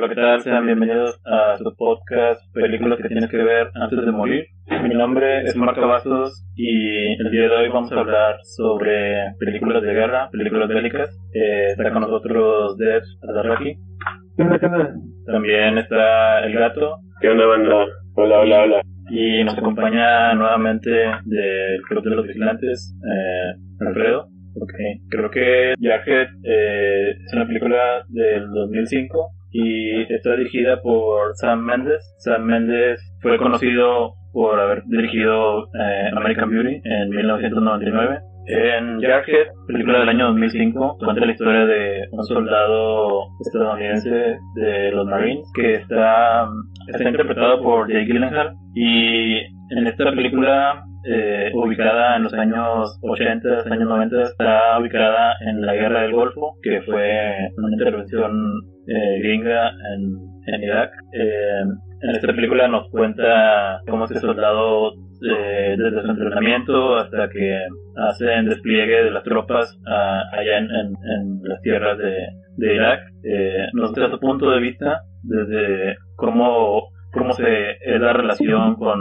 Hola, ¿qué tal? Sean bienvenidos a su podcast Películas que tienes que ver antes de morir. Mi nombre es Marco Vasos y el día de hoy vamos a hablar sobre películas de guerra, películas bélicas. Eh, está con nosotros Dev Adarraki. También está El Gato. ¿Qué onda, banda? Hola, hola, hola. Y nos acompaña nuevamente del Club de los Vigilantes, eh, Alfredo. Okay. Creo que Jarhead eh, es una película del 2005 y está dirigida por Sam Mendes. Sam Mendes fue conocido por haber dirigido eh, American Beauty en 1999. En Jarhead, película del año 2005, cuenta la historia de un soldado estadounidense de los Marines que está, está interpretado por Jake Gyllenhaal y en esta película eh, ubicada en los años 80, años 90, está ubicada en la Guerra del Golfo, que fue una intervención eh, gringa en, Irak. Eh, en esta película nos cuenta cómo este soldado, eh, desde su entrenamiento hasta que hacen despliegue de las tropas ah, allá en, en, las tierras de, de Irak, eh, nos da su punto de vista desde cómo, cómo se es la relación con,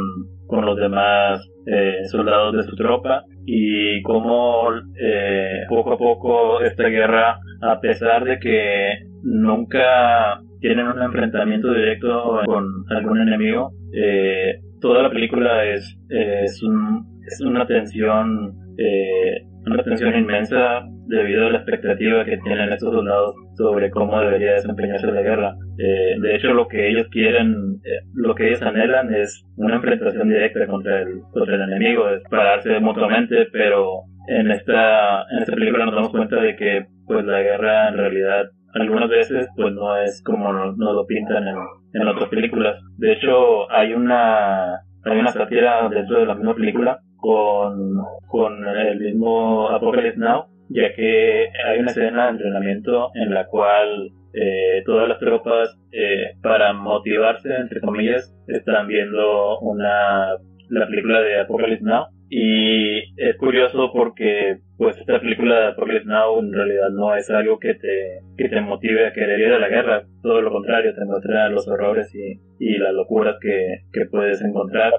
con los demás eh, soldados de su tropa y cómo eh, poco a poco esta guerra, a pesar de que nunca tienen un enfrentamiento directo con algún enemigo, eh, toda la película es, es, un, es una tensión eh, una tensión inmensa debido a la expectativa que tienen estos soldados sobre cómo debería desempeñarse la guerra. Eh, de hecho, lo que ellos quieren, eh, lo que ellos anhelan es una enfrentación directa contra el, contra el enemigo, es pararse mutuamente, pero en esta, en esta película nos damos cuenta de que pues la guerra en realidad algunas veces pues no es como nos, lo pintan en, en otras películas. De hecho, hay una, hay una sátira dentro de la misma película con, con el mismo Apocalypse Now, ya que hay una escena de entrenamiento en la cual eh, todas las tropas, eh, para motivarse, entre comillas, están viendo una la película de Apocalypse Now. Y es curioso porque pues esta película de Apocalypse Now en realidad no es algo que te, que te motive a querer ir a la guerra, todo lo contrario, te muestra los horrores y, y las locuras que, que puedes encontrar.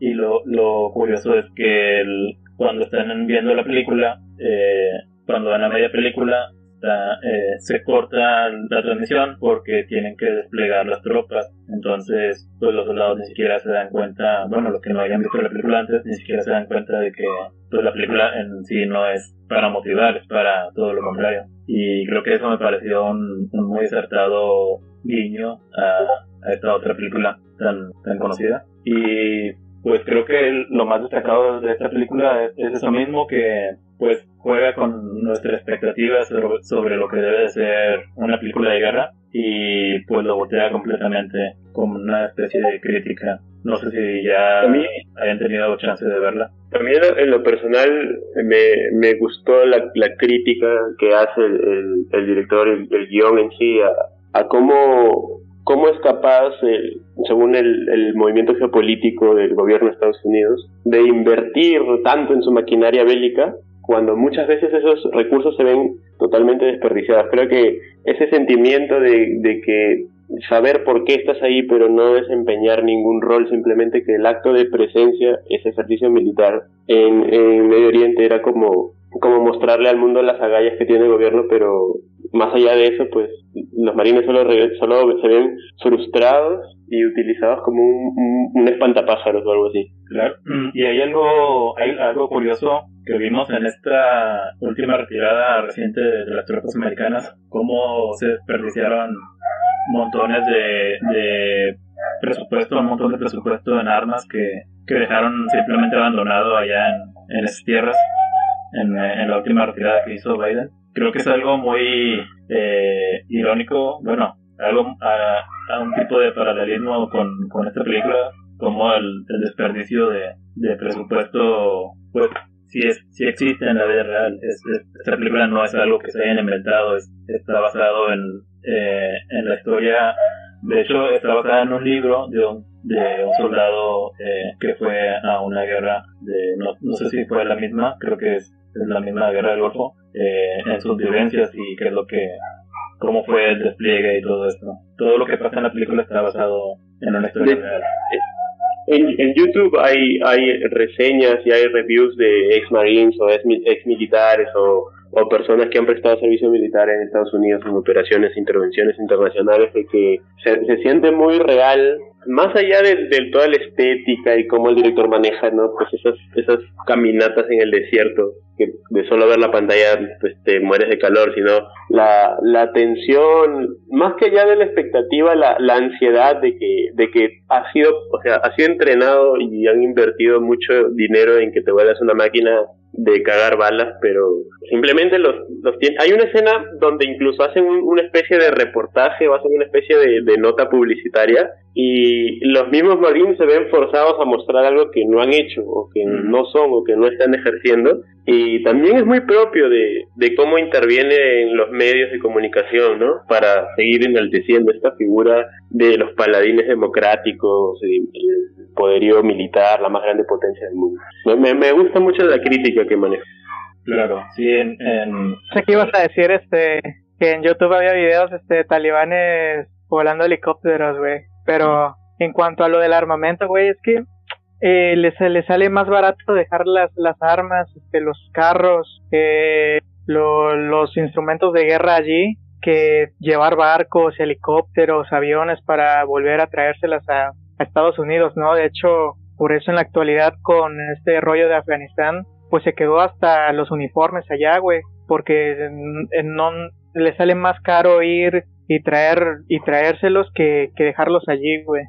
Y lo, lo curioso es que cuando están viendo la película, eh, cuando van a media película, eh, se corta la transmisión porque tienen que desplegar las tropas. Entonces, pues los soldados ni siquiera se dan cuenta, bueno, los que no hayan visto la película antes, ni siquiera se dan cuenta de que pues, la película en sí no es para motivar, es para todo lo contrario. Y creo que eso me pareció un, muy acertado guiño a, esta otra película tan, tan conocida. Y pues creo que lo más destacado de esta película es, es eso mismo que pues juega con nuestra expectativa sobre, lo que debe de ser una película de guerra y pues lo voltea completamente como una especie de crítica. No sé si ya hayan tenido chance de verla. También en lo personal me, me gustó la, la crítica que hace el, el, director, el, el, guion en sí, a, a cómo, cómo es capaz, eh, según el, el movimiento geopolítico del gobierno de Estados Unidos, de invertir tanto en su maquinaria bélica cuando muchas veces esos recursos se ven totalmente desperdiciados. Creo que ese sentimiento de, de, que saber por qué estás ahí pero no desempeñar ningún rol, simplemente que el acto de presencia, ese servicio militar en, en Medio Oriente era como, como mostrarle al mundo las agallas que tiene el gobierno, pero más allá de eso, pues los marines solo, solo se ven frustrados y utilizados como un, un, espantapájaros o algo así. Claro. Y hay algo, hay algo curioso que vimos en esta última retirada reciente de, las tropas americanas, cómo se desperdiciaron montones de, presupuesto, un montón de presupuesto en armas que, que dejaron simplemente abandonado allá en, en esas tierras, en la última retirada que hizo Biden. Creo que es algo muy eh, irónico, bueno, algo a, a, un tipo de paralelismo con, con esta película, como el, desperdicio de, presupuesto, pues si, es, si existe en la vida real. Es, esta película no es algo que se hayan inventado, está basado en, eh, en la historia. De hecho, está basada en un libro de un, de un soldado eh, que fue a una guerra, de, no, no sé si fue la misma, creo que es, la misma guerra del Golfo, eh, en sus vivencias y qué es lo que cómo fue el despliegue y todo esto. Todo lo que pasa en la película está basado en una historia real. En, YouTube hay, hay reseñas y hay reviews de ex marines o ex, militares o, o, personas que han prestado servicio militar en Estados Unidos en operaciones, intervenciones internacionales, de que se, siente muy real más allá de, toda la estética y cómo el director maneja, ¿no? Pues esas, esas caminatas en el desierto, que de solo ver la pantalla pues te mueres de calor, sino la, la tensión, más que allá de la expectativa, la, la ansiedad de que, de que ha sido, o sea, ha sido entrenado y han invertido mucho dinero en que te vuelvas una máquina de cagar balas, pero simplemente los, los Hay una escena donde incluso hacen una especie de reportaje o hacen una especie de, de, nota publicitaria y los mismos marines se ven forzados a mostrar algo que no han hecho o que no son o que no están ejerciendo y también es muy propio de, de cómo intervienen los medios de comunicación, ¿no? Para seguir enalteciendo esta figura de los paladines democráticos, el poderío militar, la más grande potencia del mundo. Me, me gusta mucho la crítica que maneja. Claro, sí, en... Sé que ibas a decir, este, que en YouTube había videos, este, talibanes volando helicópteros, güey. Pero en cuanto a lo del armamento, güey, es que eh, les, sale más barato dejar las, las armas, este, los carros, eh, los instrumentos de guerra allí que llevar barcos, helicópteros, aviones para volver a traérselas a, Estados Unidos, ¿no? De hecho, por eso en la actualidad con este rollo de Afganistán, pues se quedó hasta los uniformes allá, güey, porque no le sale más caro ir y traer y traérselos que, que dejarlos allí, güey.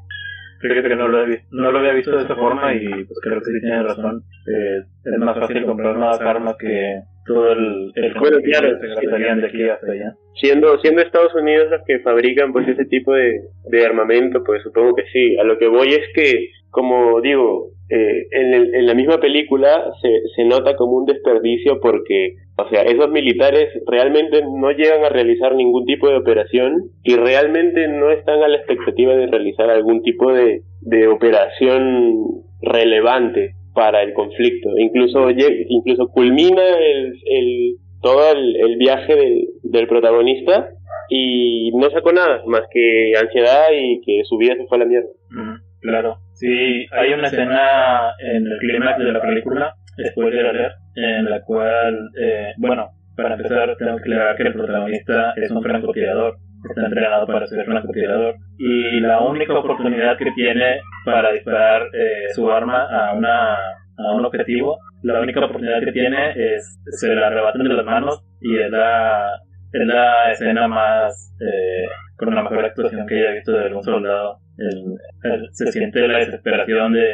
Fíjate que no lo, no lo había visto de esa forma y pues creo que sí tiene razón. Eh, es más fácil comprar nuevas armas que todo el, el bueno, claro, de aquí hasta allá. Siendo, siendo Estados Unidos los que fabrican pues ese tipo de, de armamento, pues supongo que sí. A lo que voy es que, como digo, eh, en, el, en la misma película se, se nota como un desperdicio porque, o sea, esos militares realmente no llegan a realizar ningún tipo de operación y realmente no están a la expectativa de realizar algún tipo de, de operación relevante para el conflicto. Incluso, incluso culmina el, el todo el, viaje del, del, protagonista y no sacó nada más que ansiedad y que su vida se fue a la mierda. claro, sí, hay una escena en el clímax de la película, después de leer, en la cual, eh, bueno, para empezar tengo que aclarar que el protagonista es un francotirador está entrenado para ser francotirador y la única oportunidad que tiene para disparar eh, su arma a una a un objetivo la única oportunidad que tiene es se la arrebatan de las manos y es la es la escena más eh, con la mejor actuación que haya visto de algún soldado. Se siente la desesperación de,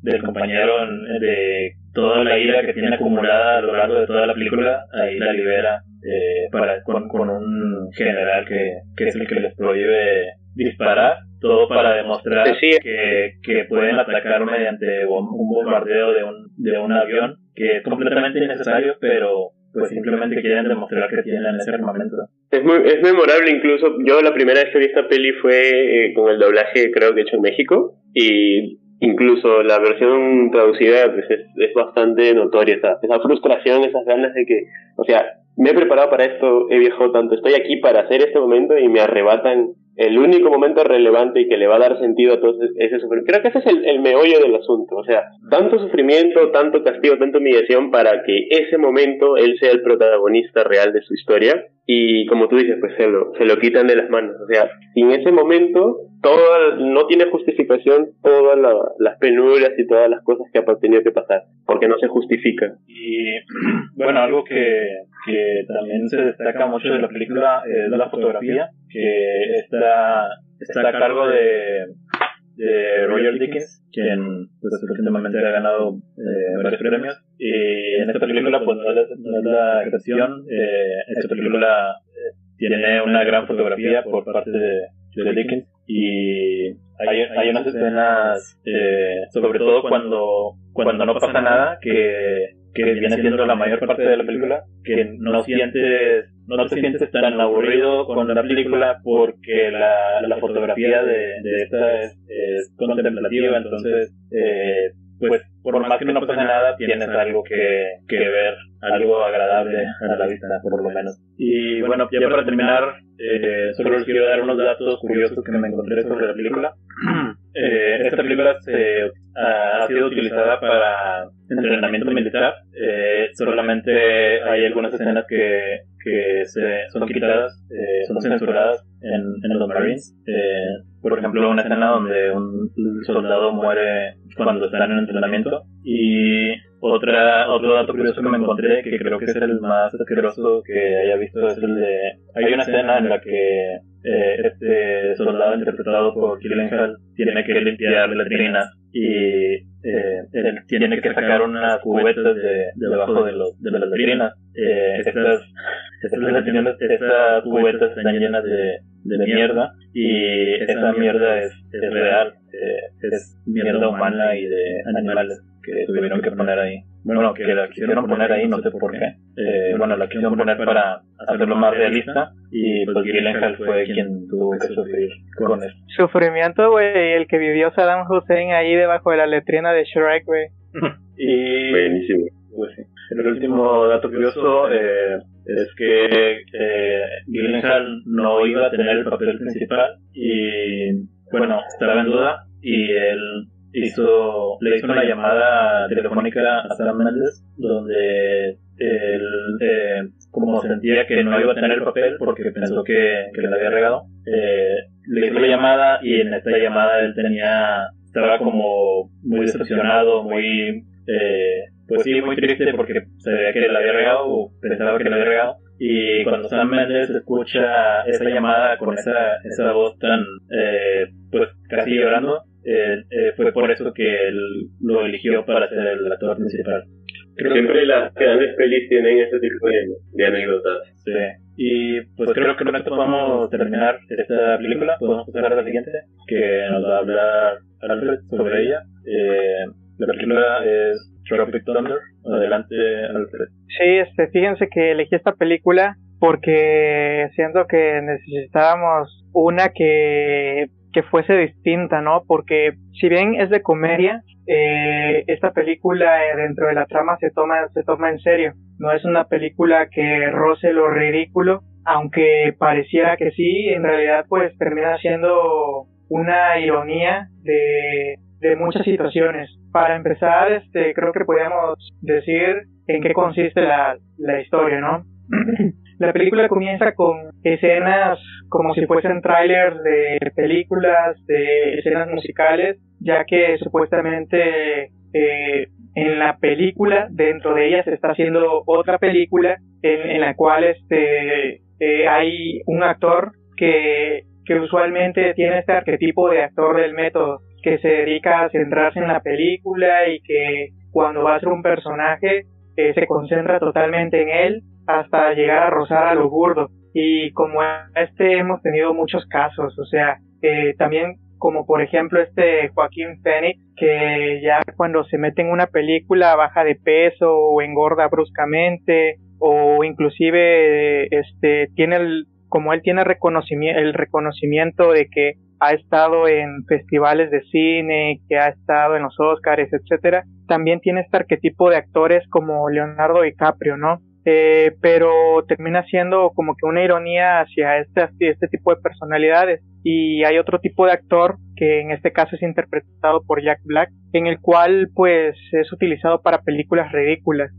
del compañero de toda la ira que tiene acumulada a lo largo de toda la película ahí la libera eh, para, con, con, un general que, que, es el que les prohíbe disparar, todo para demostrar que, que pueden atacar mediante un bombardeo de un, de un avión, que es completamente innecesario, pero pues simplemente quieren demostrar que tienen ese armamento. Es, muy, es memorable incluso, yo la primera vez que vi esta peli fue eh, con el doblaje creo que hecho en México y incluso la versión traducida pues es, es bastante notoria esa, esa frustración, esas ganas de que, o sea, me he preparado para esto, he viajado tanto, estoy aquí para hacer este momento y me arrebatan el único momento relevante y que le va a dar sentido a todo ese sufrimiento. Creo que ese es el, el, meollo del asunto. O sea, tanto sufrimiento, tanto castigo, tanto humillación para que ese momento él sea el protagonista real de su historia. Y como tú dices, pues se lo, se lo quitan de las manos. O sea, en ese momento todo, no tiene justificación todas las penurias y todas las cosas que ha tenido que pasar, porque no se justifica. Y bueno, algo que, que también se destaca mucho de la película es la fotografía, que está, está a cargo de, de Roger Dickens, quien pues, recientemente ha ganado eh, varios premios. Y en esta película pues no es, la excepción. Eh, esta película eh, tiene una gran fotografía por parte de, de Dickens y hay, hay unas escenas, eh, sobre todo cuando, cuando no pasa nada, que, que viene siendo la mayor parte de la película, que no sientes, no te sientes tan aburrido con la película porque la, la fotografía de, de esta es, es contemplativa, entonces eh, pues por más que no pase nada, tienes algo que, que ver, algo agradable a la vista, por lo menos. Y bueno, ya para terminar, eh, solo les quiero dar unos datos curiosos que me encontré sobre la película. Eh, esta película se, ha sido utilizada para entrenamiento militar. Eh, solamente hay algunas escenas que, que se, son quitadas, eh, son censuradas en, en los Marines. Eh, por ejemplo, una escena donde un soldado muere cuando están en entrenamiento. Y otra, otro dato curioso que me encontré, que creo que es el más asqueroso que haya visto, es el de... Hay una escena en la que eh, este soldado interpretado por Hall tiene que limpiar letrinas y eh, tiene que sacar unas cubetas de, debajo de, las letrinas. Eh, estas, estas, cubetas están llenas de, mierda y esa mierda es, es real, eh, es mierda humana y de animales que tuvieron que poner ahí. Bueno, que la quisieron poner ahí, no sé por qué. Eh, bueno, la quisieron poner para hacerlo más realista y pues Gyllenhaal fue quien tuvo que sufrir con eso. Sufrimiento, güey, el que vivió Saddam Hussein ahí debajo de la letrina de Shrek, güey. y... Buenísimo. Pues sí. El último dato curioso eh, es que eh, Gyllenhaal no iba a tener el papel principal y bueno, estaba en duda y él hizo, le hizo una llamada telefónica a Sam Mendes donde él eh, como sentía que no iba a tener el papel porque pensó que, que le había regado, eh, le hizo la llamada y en esta llamada él tenía, estaba como muy decepcionado, muy, eh, pues sí, muy triste porque sabía que le había regado o pensaba que le había regado. Y cuando Sam Mendes escucha esa llamada con esa, esa voz tan, eh, pues casi llorando, eh, eh, fue por eso que él lo eligió para ser el actor principal. Creo Siempre que... las grandes pelis tienen ese tipo de, de anécdotas. Sí. Y pues creo que con esto podemos terminar esta película. Podemos pasar a la siguiente, que nos va a hablar Alfred sobre ella. Eh, la película es Tropic Thunder. Adelante, Alfred. Sí, este, fíjense que elegí esta película porque siento que necesitábamos una que que fuese distinta, ¿no? Porque si bien es de comedia, eh, esta película eh, dentro de la trama se toma, se toma en serio. No es una película que roce lo ridículo, aunque pareciera que sí, en realidad pues termina siendo una ironía de, de muchas situaciones. Para empezar, este, creo que podríamos decir en qué consiste la, la historia, ¿no? La película comienza con escenas como si fuesen trailers de películas, de escenas musicales, ya que supuestamente eh, en la película, dentro de ella se está haciendo otra película en, la cual este, eh, hay un actor que, que usualmente tiene este arquetipo de actor del método, que se dedica a centrarse en la película y que cuando va a ser un personaje eh, se concentra totalmente en él hasta llegar a rozar a lo burdo. Y como este hemos tenido muchos casos, o sea, eh, también como por ejemplo este Joaquín Phoenix, que ya cuando se mete en una película baja de peso o engorda bruscamente, o inclusive este tiene el, como él tiene reconocimiento, el reconocimiento de que ha estado en festivales de cine, que ha estado en los Oscars, etcétera, también tiene este arquetipo de actores como Leonardo DiCaprio, ¿no? Eh, pero termina siendo como que una ironía hacia este, este tipo de personalidades. Y hay otro tipo de actor que en este caso es interpretado por Jack Black, en el cual pues es utilizado para películas ridículas,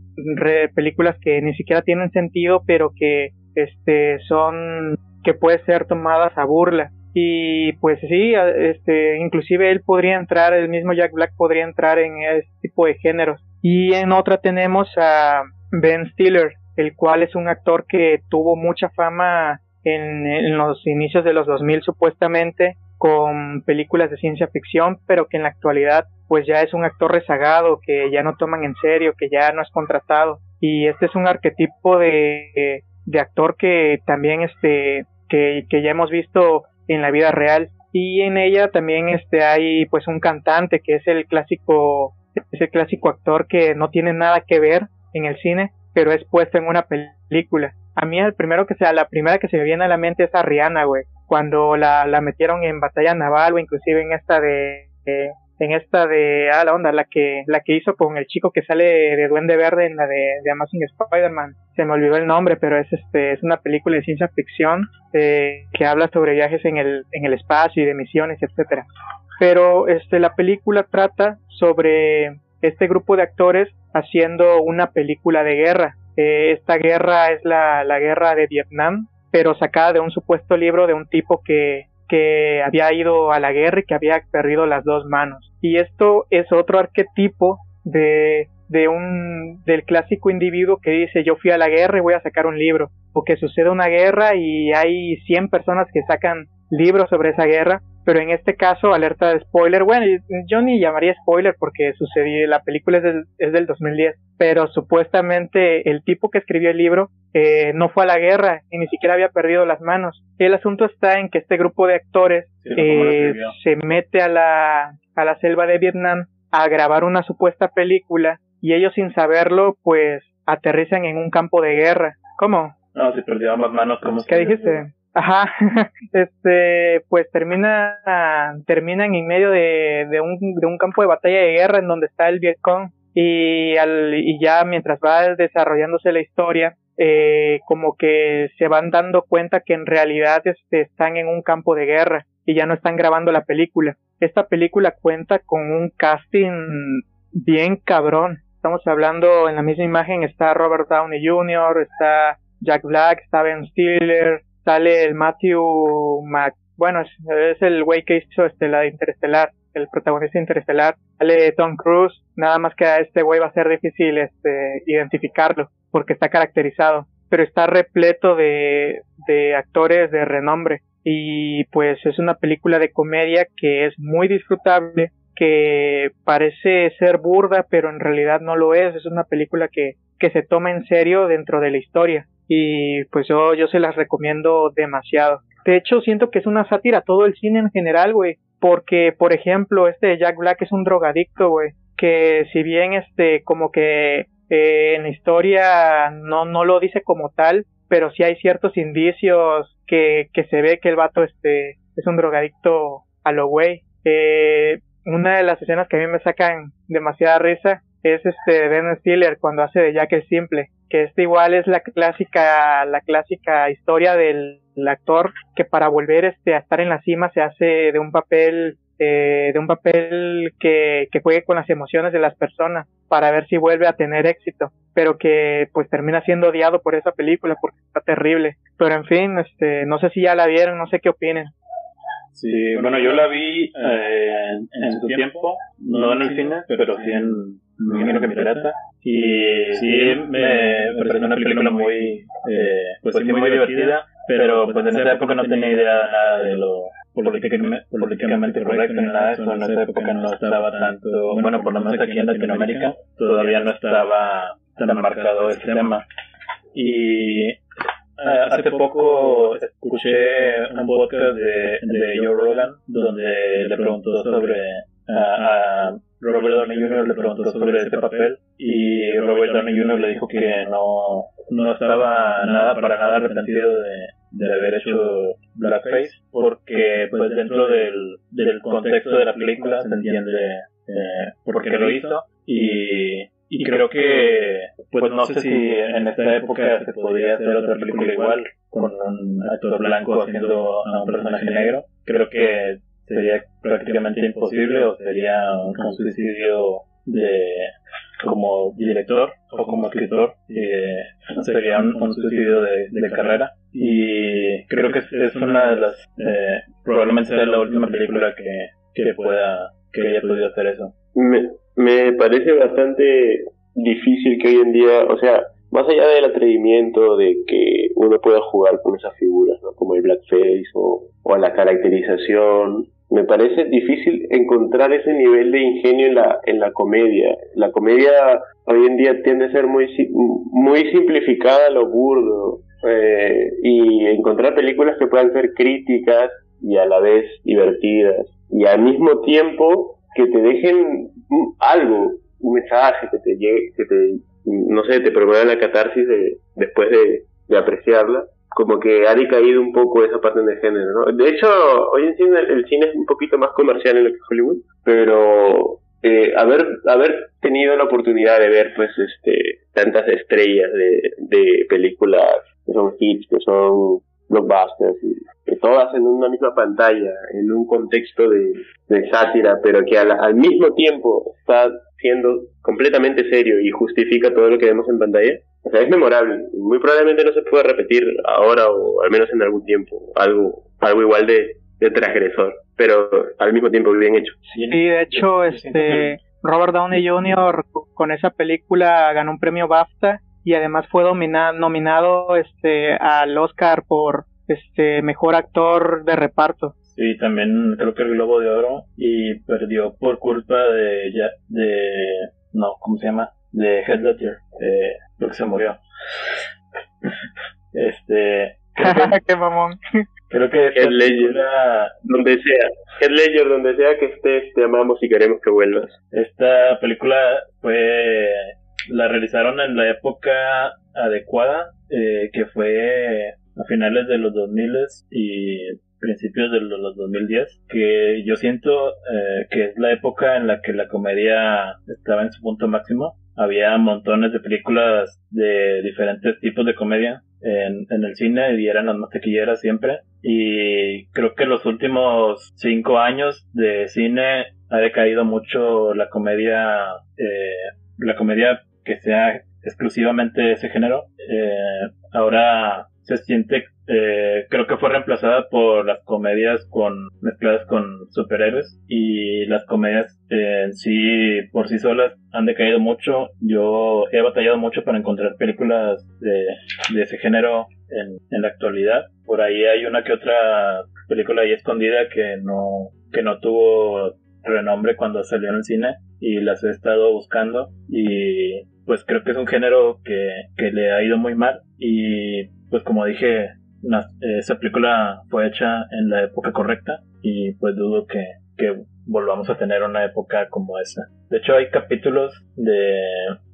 películas que ni siquiera tienen sentido, pero que este son que puede ser tomadas a burla. Y pues sí, este, inclusive él podría entrar, el mismo Jack Black podría entrar en este tipo de géneros. Y en otra tenemos a Ben Stiller, el cual es un actor que tuvo mucha fama en, los inicios de los 2000 supuestamente con películas de ciencia ficción, pero que en la actualidad pues ya es un actor rezagado, que ya no toman en serio, que ya no es contratado. Y este es un arquetipo de, de actor que también este, que, que ya hemos visto en la vida real. Y en ella también este, hay pues un cantante que es el clásico, es el clásico actor que no tiene nada que ver en el cine, pero es puesto en una película. A mí el primero que sea, la primera que se me viene a la mente es a Rihanna, güey. Cuando la, la metieron en batalla naval o inclusive en esta de, en esta de, ah, la onda, la que, la que hizo con el chico que sale de Duende Verde en la de, de Amazing Spider-Man. Se me olvidó el nombre, pero es este, es una película de ciencia ficción eh, que habla sobre viajes en el, en el espacio y de misiones, etcétera. Pero este, la película trata sobre este grupo de actores haciendo una película de guerra. Eh, esta guerra es la, la guerra de Vietnam, pero sacada de un supuesto libro de un tipo que, que había ido a la guerra y que había perdido las dos manos. Y esto es otro arquetipo de, de un, del clásico individuo que dice yo fui a la guerra y voy a sacar un libro. O que sucede una guerra y hay 100 personas que sacan libros sobre esa guerra pero en este caso, alerta de spoiler, bueno, yo ni llamaría spoiler porque sucedió, la película es del, es del 2010, pero supuestamente el tipo que escribió el libro eh, no fue a la guerra y ni siquiera había perdido las manos. El asunto está en que este grupo de actores eh, se mete a la, a la selva de Vietnam a grabar una supuesta película y ellos sin saberlo pues aterrizan en un campo de guerra. ¿Cómo? No, si perdieron las manos, ¿cómo ¿Qué dijiste? Ajá, este, pues termina, terminan en medio de, de, un, de un campo de batalla de guerra en donde está el Vietcong y, al, y ya mientras va desarrollándose la historia, eh, como que se van dando cuenta que en realidad este, están en un campo de guerra y ya no están grabando la película. Esta película cuenta con un casting bien cabrón. Estamos hablando en la misma imagen está Robert Downey Jr., está Jack Black, está Ben Stiller, sale el Matthew Mac, bueno, es, el güey que hizo este, la de Interestelar, el protagonista Interestelar, sale Tom Cruise, nada más que a este güey va a ser difícil este, identificarlo, porque está caracterizado, pero está repleto de, de actores de renombre, y pues es una película de comedia que es muy disfrutable, que parece ser burda, pero en realidad no lo es, es una película que, que se toma en serio dentro de la historia y pues yo, yo se las recomiendo demasiado. De hecho, siento que es una sátira todo el cine en general, güey, porque, por ejemplo, este Jack Black es un drogadicto, güey, que si bien este, como que eh, en la historia no, no lo dice como tal, pero sí hay ciertos indicios que, que se ve que el vato este, es un drogadicto a lo güey. Eh, una de las escenas que a mí me sacan demasiada risa es este Ben Stiller cuando hace de Jack el Simple, que este igual es la clásica, la clásica historia del, actor que para volver este a estar en la cima se hace de un papel eh, de un papel que, que juegue con las emociones de las personas para ver si vuelve a tener éxito, pero que pues termina siendo odiado por esa película porque está terrible. Pero en fin, este, no sé si ya la vieron, no sé qué opinen. Sí, bueno, yo la vi eh, en, su tiempo, no en el cine, pero sí en, me imagino que pirata. Y sí, me pareció una película muy, eh, pues sí, muy divertida, pero pues en esa época no tenía idea nada de lo políticamente correcto ni nada de eso. En esa época no estaba tanto, bueno, por lo menos aquí en Latinoamérica todavía no estaba tan marcado ese tema. Y eh, hace poco escuché un podcast de, de Joe Rogan donde le preguntó sobre a, Robert Downey Jr. le preguntó sobre este papel y Robert Downey Jr. le dijo que no, no estaba nada para nada arrepentido de, de haber hecho blackface porque pues dentro del, del contexto de la película se entiende eh, por qué lo hizo y y creo que, pues no sé si en esta época se podría hacer otra película igual, con un actor blanco haciendo a un personaje negro. Creo que sería prácticamente imposible o sería un suicidio de como director o como escritor eh, sería un, suicidio de, de, carrera. y creo que es, una de las eh, probablemente sea la última película que, que pueda que haya podido hacer eso. Me, me parece bastante difícil que hoy en día, o sea, más allá del atrevimiento de que uno pueda jugar con esas figuras, ¿no? como el blackface o, o la caracterización, me parece difícil encontrar ese nivel de ingenio en la, en la comedia. La comedia hoy en día tiende a ser muy, muy simplificada lo burdo eh, y encontrar películas que puedan ser críticas y a la vez divertidas y al mismo tiempo que te dejen algo, un mensaje que te llegue, que te, no sé, te promueva la catarsis de, después de, de apreciarla. Como que ha decaído un poco esa parte de género, ¿no? De hecho, hoy en día el, cine es un poquito más comercial en lo que Hollywood, pero eh, haber, haber tenido la oportunidad de ver, pues, este, tantas estrellas de, de películas que son hits, que son blockbusters, y, que todas en una misma pantalla, en un contexto de, de sátira, pero que al mismo tiempo está siendo completamente serio y justifica todo lo que vemos en pantalla, o sea, es memorable. Muy probablemente no se pueda repetir ahora o al menos en algún tiempo algo, algo igual de, de transgresor, pero al mismo tiempo bien hecho. Sí, de hecho, este Robert Downey Jr. con esa película ganó un premio BAFTA y además fue nominado este al Oscar por este mejor actor de reparto. Sí, también creo que el Globo de Oro y perdió por culpa de ya de no, ¿cómo se llama? De Ledger, eh, lo que se murió. Este, qué mamón. Creo que Heath Ledger, donde sea, Heath Ledger, donde sea que estés, te amamos y queremos que vuelvas. Esta película fue la realizaron en la época adecuada, eh, que fue a finales de los 2000 y principios de los 2010, que yo siento eh, que es la época en la que la comedia estaba en su punto máximo. Había montones de películas de diferentes tipos de comedia en, en el cine y eran las más tequilleras siempre. Y creo que los últimos cinco años de cine ha decaído mucho la comedia, eh, la comedia que sea exclusivamente ese género. Eh, ahora se siente, eh, creo que fue reemplazada por las comedias con mezcladas con superhéroes y las comedias en sí por sí solas han decaído mucho. Yo he batallado mucho para encontrar películas de, de ese género en, en la actualidad. Por ahí hay una que otra película ahí escondida que no, que no tuvo renombre cuando salió en el cine y las he estado buscando y pues creo que es un género que, que le ha ido muy mal y pues como dije, esa película fue hecha en la época correcta y pues dudo que, que volvamos a tener una época como esa. De hecho hay capítulos de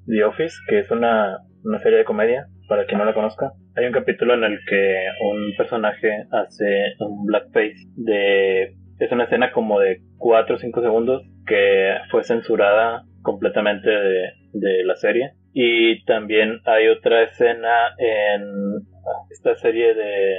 The Office, que es una, una serie de comedia, para quien no la conozca. Hay un capítulo en el que un personaje hace un blackface de... Es una escena como de 4 o 5 segundos que fue censurada completamente de, de la serie. Y también hay otra escena en esta serie de,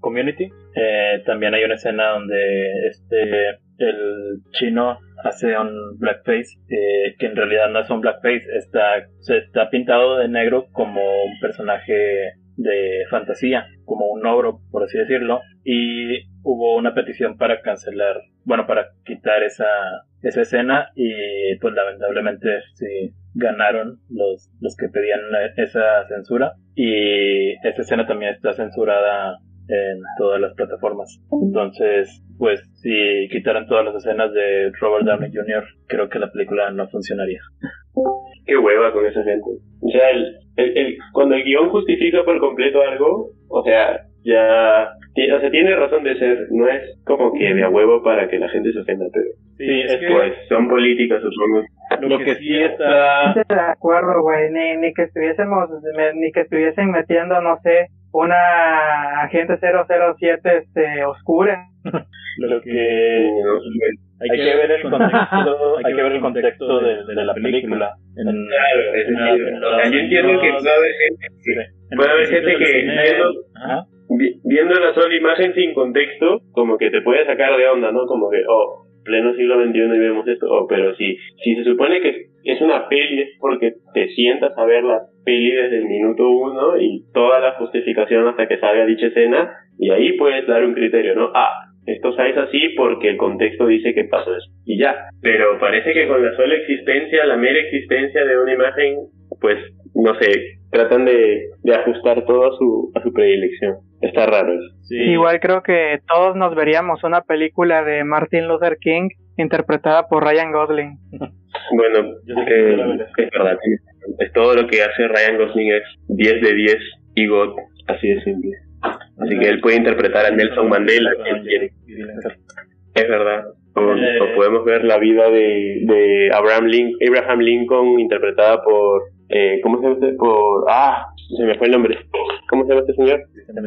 Community. Eh, también hay una escena donde este el chino hace un blackface eh, que en realidad no es un blackface, está, se está pintado de negro como un personaje de fantasía, como un ogro, por así decirlo, y hubo una petición para cancelar, bueno, para quitar esa, esa escena y pues lamentablemente sí ganaron los, los que pedían esa censura y esa escena también está censurada en todas las plataformas. Entonces, pues si quitaran todas las escenas de Robert Downey Jr., creo que la película no funcionaría. Qué hueva con esa gente. O sea, el, el, cuando el guion justifica por completo algo, o sea, ya o sea, tiene razón de ser, no es como que de a huevo para que la gente se ofenda, pero sí, es que pues son políticas, supongo. Lo, que, sí está... De acuerdo, güey, ni, ni que estuviésemos, ni que estuviesen metiendo, no sé, una agente 007 este, oscura. Lo que... hay, que, ver el contexto, hay que ver el contexto de, de la película. En, claro, es decir, yo entiendo que puede haber gente, puede haber gente que viendo la sola imagen sin contexto, como que te puede sacar de onda, ¿no? Como que, oh, pleno siglo XXI y vemos esto, oh, pero si, si se supone que es una peli es porque te sientas a ver la peli desde el minuto uno y toda la justificación hasta que salga dicha escena y ahí puedes dar un criterio, ¿no? Ah, esto es así porque el contexto dice que pasó eso y ya. Pero parece que con la sola existencia, la mera existencia de una imagen, pues, no sé, tratan de, de ajustar todo a su, a su predilección. Está raro eso. Igual creo que todos nos veríamos una película de Martin Luther King interpretada por Ryan Gosling. Bueno, eh, es verdad. Es todo lo que hace Ryan Gosling es 10 de 10 y God, así de simple. Así que él puede interpretar a Nelson Mandela. Es verdad. Eh. O, podemos ver la vida de, de Abraham, Lincoln, Abraham Lincoln interpretada por eh, ¿cómo se llama? Por, ah, se me fue el nombre. ¿Cómo se llama este señor?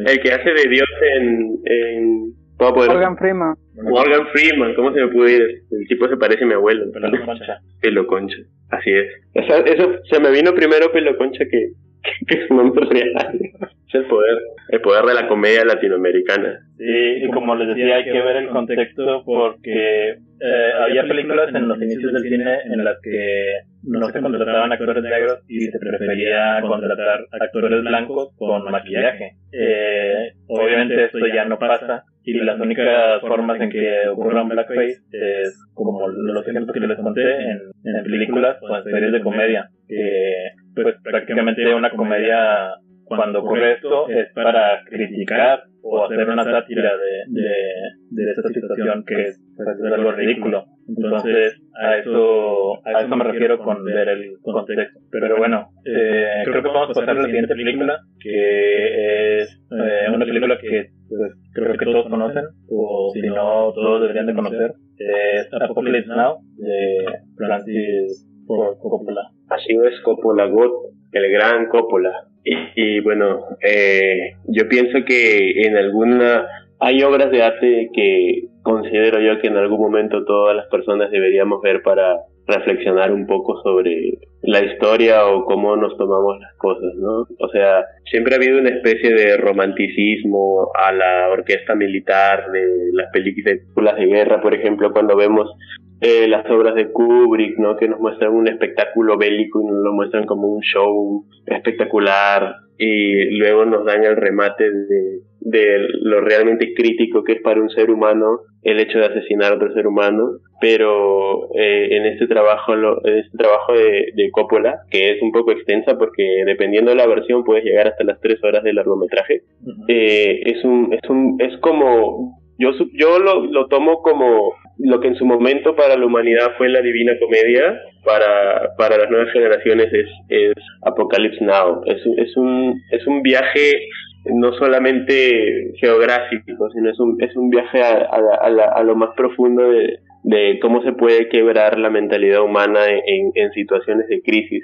El que hace de Dios en, en Morgan Freeman. Morgan Freeman, ¿cómo se me puede ir? El tipo se parece a mi abuelo. Pelo Concha. Pelo Concha, así es. eso se me vino primero Pelo Concha que, que, su nombre real. Es el poder, el poder de la comedia latinoamericana. Sí, y como les decía, hay que ver el contexto porque eh, había películas en los inicios del cine en las que no se contrataban actores negros y se prefería contratar actores blancos con maquillaje. Eh, obviamente esto ya no pasa y las únicas formas en que ocurra un blackface es como los ejemplos que les conté en, películas o en series de comedia. Que, pues prácticamente una comedia cuando ocurre esto es para criticar o hacer una sátira de, de, de esta situación que es, pues, algo ridículo. Entonces, a eso, a eso me refiero con ver el contexto. Pero bueno, eh, creo que vamos a pasar a la siguiente película, que es eh, una película que pues, creo que todos conocen, o si no, todos deberían de conocer. Es Apocalypse Now, de Francis Ford Coppola. Así es, Coppola God, el gran Coppola. Y, bueno, eh, yo pienso que en alguna hay obras de arte que considero yo que en algún momento todas las personas deberíamos ver para reflexionar un poco sobre la historia o cómo nos tomamos las cosas, ¿no? O sea, siempre ha habido una especie de romanticismo a la orquesta militar de las películas de guerra, por ejemplo, cuando vemos eh, las obras de Kubrick, ¿no? Que nos muestran un espectáculo bélico y nos lo muestran como un show espectacular. Y luego nos dan el remate de, de lo realmente crítico que es para un ser humano el hecho de asesinar a otro ser humano, pero eh, en este trabajo, en este trabajo de, de, Coppola, que es un poco extensa porque dependiendo de la versión puedes llegar hasta las tres horas de largometraje, eh, es un, es un, es como, yo, yo lo, lo tomo como lo que en su momento para la humanidad fue la divina comedia, para, para las nuevas generaciones es, es Apocalypse Now. Es, es, un, es un viaje no solamente geográfico, sino es un, es un viaje a, a, a, lo más profundo de, de cómo se puede quebrar la mentalidad humana en, en, situaciones de crisis.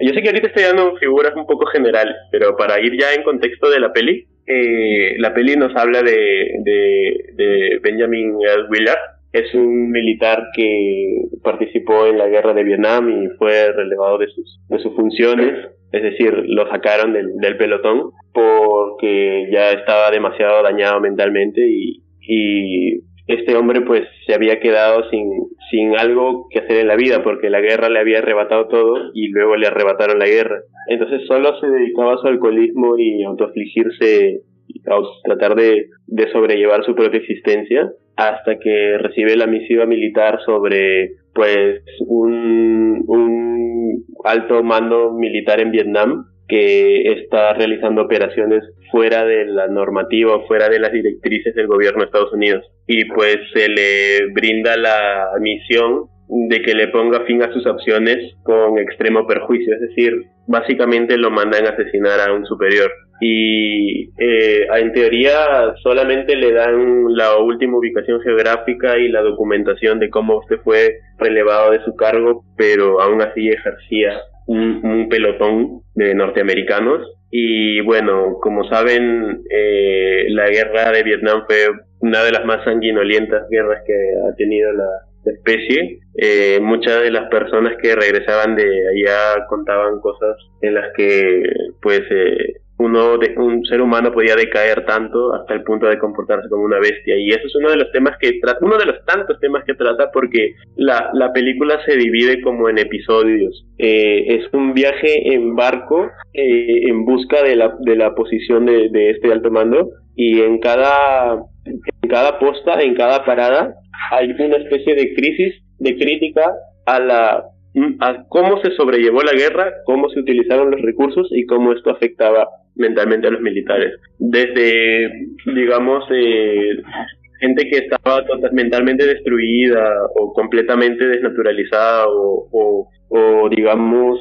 Yo sé que ahorita estoy dando figuras un poco generales, pero para ir ya en contexto de la peli, eh, la peli nos habla de, de, de Benjamin. Willard, es un militar que participó en la guerra de Vietnam y fue relevado de sus, de sus funciones, es decir, lo sacaron del, del pelotón porque ya estaba demasiado dañado mentalmente y, y este hombre pues se había quedado sin, sin algo que hacer en la vida porque la guerra le había arrebatado todo y luego le arrebataron la guerra. Entonces solo se dedicaba a su alcoholismo y autoafligirse, tratar de, sobrellevar su propia existencia hasta que recibe la misiva militar sobre pues un, un alto mando militar en Vietnam que está realizando operaciones fuera de la normativa, fuera de las directrices del gobierno de Estados Unidos. Y pues se le brinda la misión de que le ponga fin a sus opciones con extremo perjuicio, es decir, básicamente lo mandan a asesinar a un superior y eh, en teoría solamente le dan la última ubicación geográfica y la documentación de cómo usted fue relevado de su cargo, pero aún así ejercía un, pelotón de norteamericanos. Y bueno, como saben, eh, la guerra de Vietnam fue una de las más sanguinolientas guerras que ha tenido la, especie. Eh, muchas de las personas que regresaban de allá contaban cosas en las que pues eh, uno de, un ser humano podía decaer tanto hasta el punto de comportarse como una bestia. Y eso es uno de los temas que trata uno de los tantos temas que trata porque la, la película se divide como en episodios. Eh, es un viaje en barco eh, en busca de la, de la posición de, de este alto mando. Y en cada en cada posta en cada parada hay una especie de crisis de crítica a la a cómo se sobrellevó la guerra, cómo se utilizaron los recursos y cómo esto afectaba mentalmente a los militares. Desde, digamos, eh, gente que estaba mentalmente destruida o completamente desnaturalizada o, o, digamos,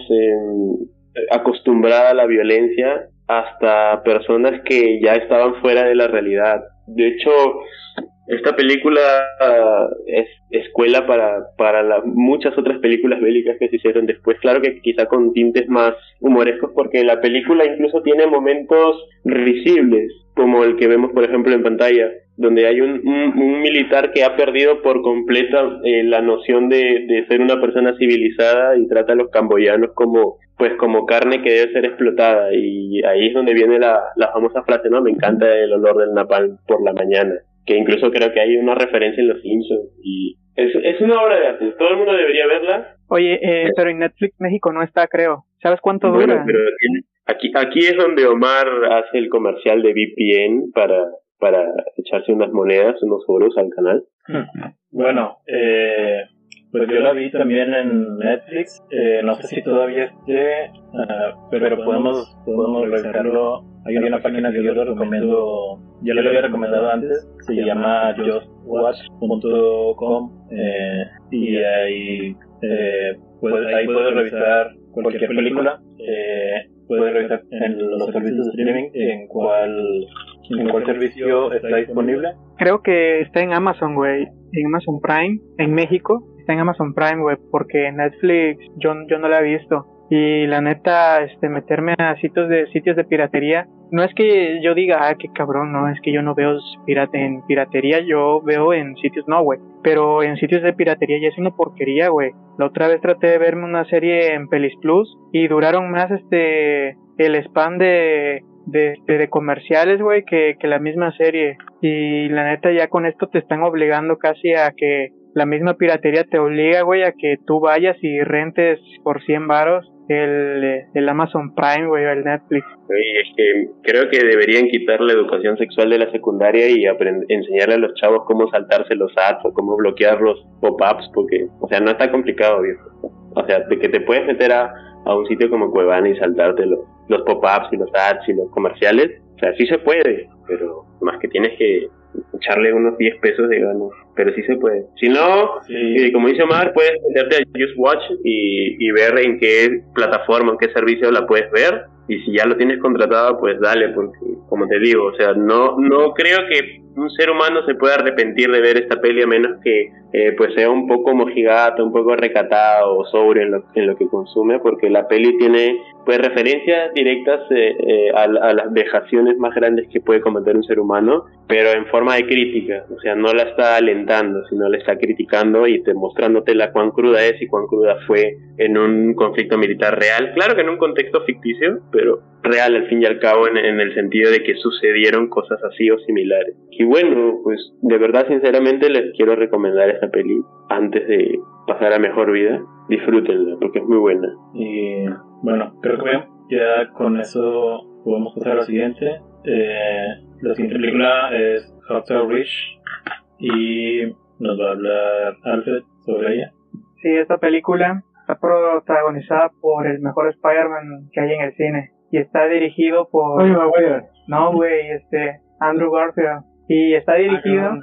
acostumbrada a la violencia hasta personas que ya estaban fuera de la realidad. De hecho, esta película ah, es escuela para, para las muchas otras películas bélicas que se hicieron después. Claro que quizá con tintes más humorescos, porque la película incluso tiene momentos risibles, como el que vemos, por ejemplo, en pantalla, donde hay un, un, militar que ha perdido por completa eh, la noción de, de ser una persona civilizada y trata a los camboyanos como pues como carne que debe ser explotada y ahí es donde viene la, la famosa frase, ¿no? Me encanta el olor del napalm por la mañana que incluso creo que hay una referencia en Los Simpsons y es, es una obra de arte, todo el mundo debería verla. Oye, eh, pero en Netflix México no está, creo. ¿Sabes cuánto dura? Pero aquí, aquí es donde Omar hace el comercial de VPN para, para echarse unas monedas, unos foros al canal. Bueno, eh, pues yo la vi también en Netflix. Eh, no sé si todavía esté, uh, pero podemos, podemos revisarlo. Hay una página que yo lo recomiendo, ya lo había recomendado antes, se llama justwatch.com eh, y ahí, eh, puede, ahí puedes revisar cualquier película. Eh, puedes revisar en los servicios de streaming en cuál, en cuál servicio está disponible. Creo que está en Amazon, güey, en Amazon Prime, en México está en Amazon Prime, güey, porque Netflix yo, yo no la he visto. Y la neta, este, meterme a sitios de sitios de piratería, no es que yo diga, ah, qué cabrón, no, es que yo no veo en piratería, yo veo en sitios, no, güey. Pero en sitios de piratería ya es una porquería, güey. La otra vez traté de verme una serie en Pelis Plus y duraron más, este, el spam de, de, de, comerciales, güey, que, que la misma serie. Y la neta, ya con esto te están obligando casi a que la misma piratería te obliga, güey, a que tú vayas y rentes por 100 varos el, el Amazon Prime, güey, el Netflix. es que creo que deberían quitar la educación sexual de la secundaria y enseñarle a los chavos cómo saltarse los ads o cómo bloquear los pop-ups, porque, o sea, no está complicado, viejo. O sea, de que te puedes meter a, a un sitio como Cuevana y saltarte los, los pop-ups y los ads y los comerciales, o sea, sí se puede, pero más que tienes que echarle unos 10 pesos de ganas, pero sí se puede. Si no, eh, como dice Omar, puedes meterte a Just Watch y, y ver en qué plataforma, en qué servicio la puedes ver. Y si ya lo tienes contratado, pues dale, porque como te digo, o sea, no, no creo que un ser humano se pueda arrepentir de ver esta peli a menos que eh, pues sea un poco mojigato, un poco recatado o sobre en lo, lo que consume, porque la peli tiene pues referencias directas eh, eh, a, a, las vejaciones más grandes que puede cometer un ser humano, pero en forma de crítica, o sea, no la está alentando, sino la está criticando y demostrándote la cuán cruda es y cuán cruda fue en un conflicto militar real, claro que en un contexto ficticio, pero real al fin y al cabo en, en el sentido de que sucedieron cosas así o similares. Y bueno, pues de verdad sinceramente les quiero recomendar esta peli antes de pasar a mejor vida. Disfrútenla porque es muy buena. Y bueno, creo que ya con eso podemos pasar a lo siguiente. Eh, la siguiente película es Hotel Rich y nos va a hablar Alfred sobre ella. Sí, esta película está protagonizada por el mejor Spider-Man que hay en el cine y está dirigido por... Oye, güey. No, güey, este, Andrew Garfield. Y está dirigido...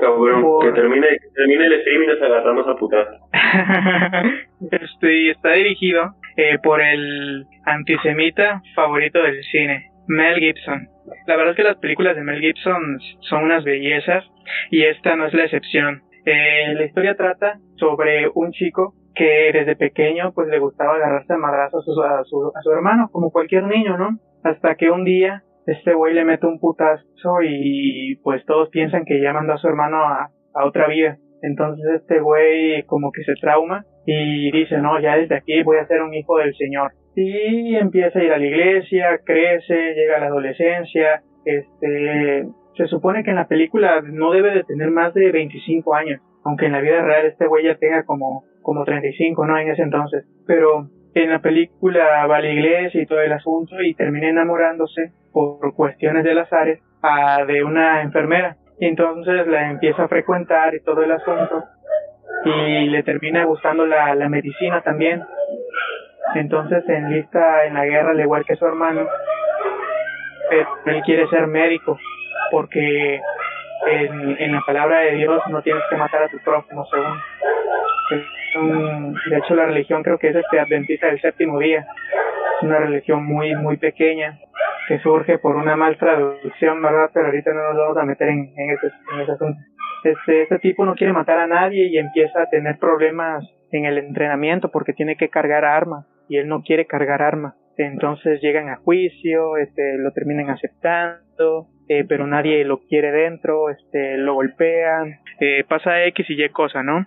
Cabrón, por... que, termine, que termine el stream y nos agarramos a putas. este, está dirigido eh, por el antisemita favorito del cine, Mel Gibson. La verdad es que las películas de Mel Gibson son unas bellezas y esta no es la excepción. Eh, la historia trata sobre un chico que desde pequeño pues le gustaba agarrarse a madrazos a su, a su, hermano, como cualquier niño, ¿no? Hasta que un día este güey le mete un putazo y pues todos piensan que ya mandó a su hermano a, otra vida. Entonces este güey como que se trauma y dice, no, ya desde aquí voy a ser un hijo del Señor. Y empieza a ir a la iglesia, crece, llega a la adolescencia, este, se supone que en la película no debe de tener más de 25 años, aunque en la vida real este güey ya tenga como, como 35, ¿no? En ese entonces. Pero en la película va a la iglesia y todo el asunto y termina enamorándose por cuestiones del azar a, de una enfermera. Y entonces la empieza a frecuentar y todo el asunto y le termina gustando la, medicina también. Entonces se enlista en la guerra al igual que su hermano. Él quiere ser médico porque en, en la palabra de Dios no tienes que matar a tu prójimo según. De hecho la religión creo que es este adventista del séptimo día. Es una religión muy muy pequeña que surge por una mal traducción, ¿verdad? Pero ahorita no nos vamos a meter en, en, ese, en ese asunto. Este, este tipo no quiere matar a nadie y empieza a tener problemas en el entrenamiento porque tiene que cargar armas y él no quiere cargar armas. Entonces llegan a juicio, este, lo terminan aceptando, eh, pero nadie lo quiere dentro, este, lo golpean, eh, pasa X y Y cosa, ¿no?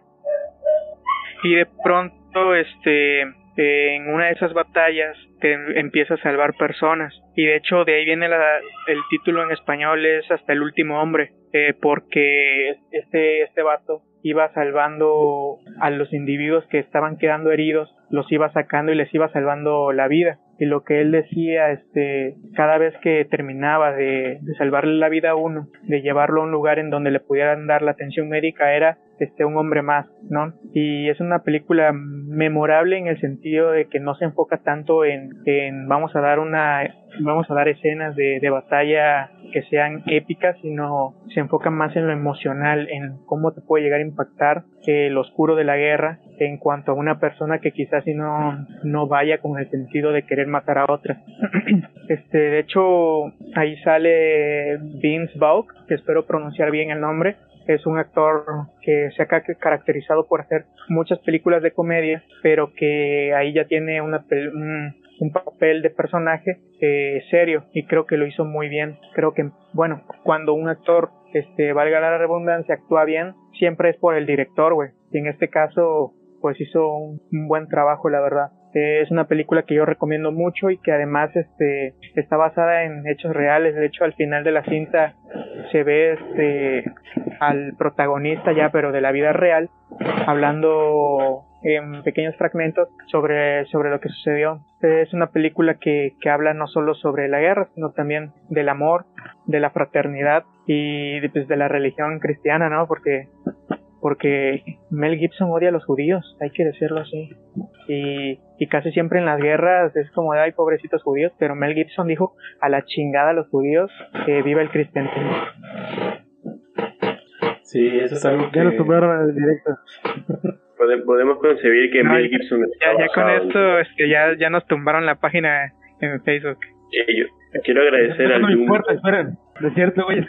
Y de pronto, este, en una de esas batallas te empieza a salvar personas. Y de hecho de ahí viene la, el título en español es hasta el último hombre eh, porque este este vato iba salvando a los individuos que estaban quedando heridos los iba sacando y les iba salvando la vida. Y lo que él decía este cada vez que terminaba de, de salvarle la vida a uno de llevarlo a un lugar en donde le pudieran dar la atención médica era este un hombre más no y es una película memorable en el sentido de que no se enfoca tanto en, en vamos a dar una vamos a dar escenas de, de batalla que sean épicas sino se enfoca más en lo emocional en cómo te puede llegar a impactar el oscuro de la guerra en cuanto a una persona que quizás si no no vaya con el sentido de querer matar a otra. Este de hecho ahí sale Vince Vaughn que espero pronunciar bien el nombre es un actor que se ha caracterizado por hacer muchas películas de comedia, pero que ahí ya tiene un, un papel de personaje eh, serio y creo que lo hizo muy bien. Creo que, bueno, cuando un actor, este, valga la redundancia, actúa bien, siempre es por el director, güey. Y en este caso, pues hizo un buen trabajo, la verdad. Eh, es una película que yo recomiendo mucho y que además este está basada en hechos reales. De hecho, al final de la cinta se ve este al protagonista ya, pero de la vida real, hablando en pequeños fragmentos sobre, sobre lo que sucedió. Es una película que, que habla no solo sobre la guerra, sino también del amor, de la fraternidad y pues, de la religión cristiana, ¿no? Porque porque Mel Gibson odia a los judíos, hay que decirlo así. Y, y casi siempre en las guerras es como de, ay, pobrecitos judíos, pero Mel Gibson dijo, a la chingada a los judíos, que viva el cristianismo. Sí, eso es algo que... Ya lo tumbaron directo. Podemos concebir que Mel Gibson... Ya, ya con esto, es que ya, ya nos tumbaron la página en Facebook. Yo quiero agradecer al... No me importa, esperen, de cierto, güey.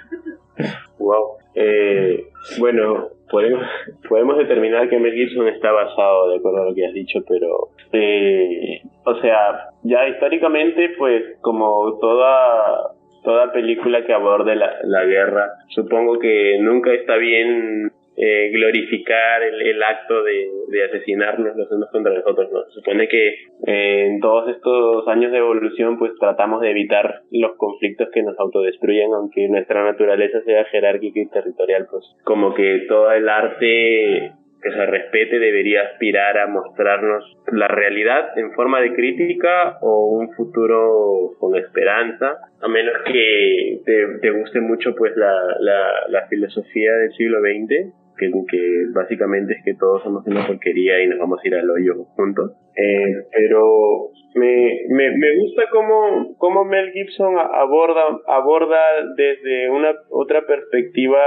Wow. Eh, bueno, podemos, podemos determinar que Mel Gibson está basado, de acuerdo a lo que has dicho, pero, eh, o sea, ya históricamente, pues, como toda, toda película que aborde la, la guerra, supongo que nunca está bien eh, glorificar el, el acto de, de, asesinarnos los unos contra los otros. ¿no? Se supone que eh, en todos estos años de evolución pues tratamos de evitar los conflictos que nos autodestruyen, aunque nuestra naturaleza sea jerárquica y territorial, pues como que todo el arte que se respete debería aspirar a mostrarnos la realidad en forma de crítica o un futuro con esperanza, a menos que te, te guste mucho pues la, la, la filosofía del siglo XX que, que básicamente es que todos somos una porquería y nos vamos a ir al hoyo juntos. Eh, pero me, me, me gusta cómo, cómo Mel Gibson aborda, aborda desde una otra perspectiva,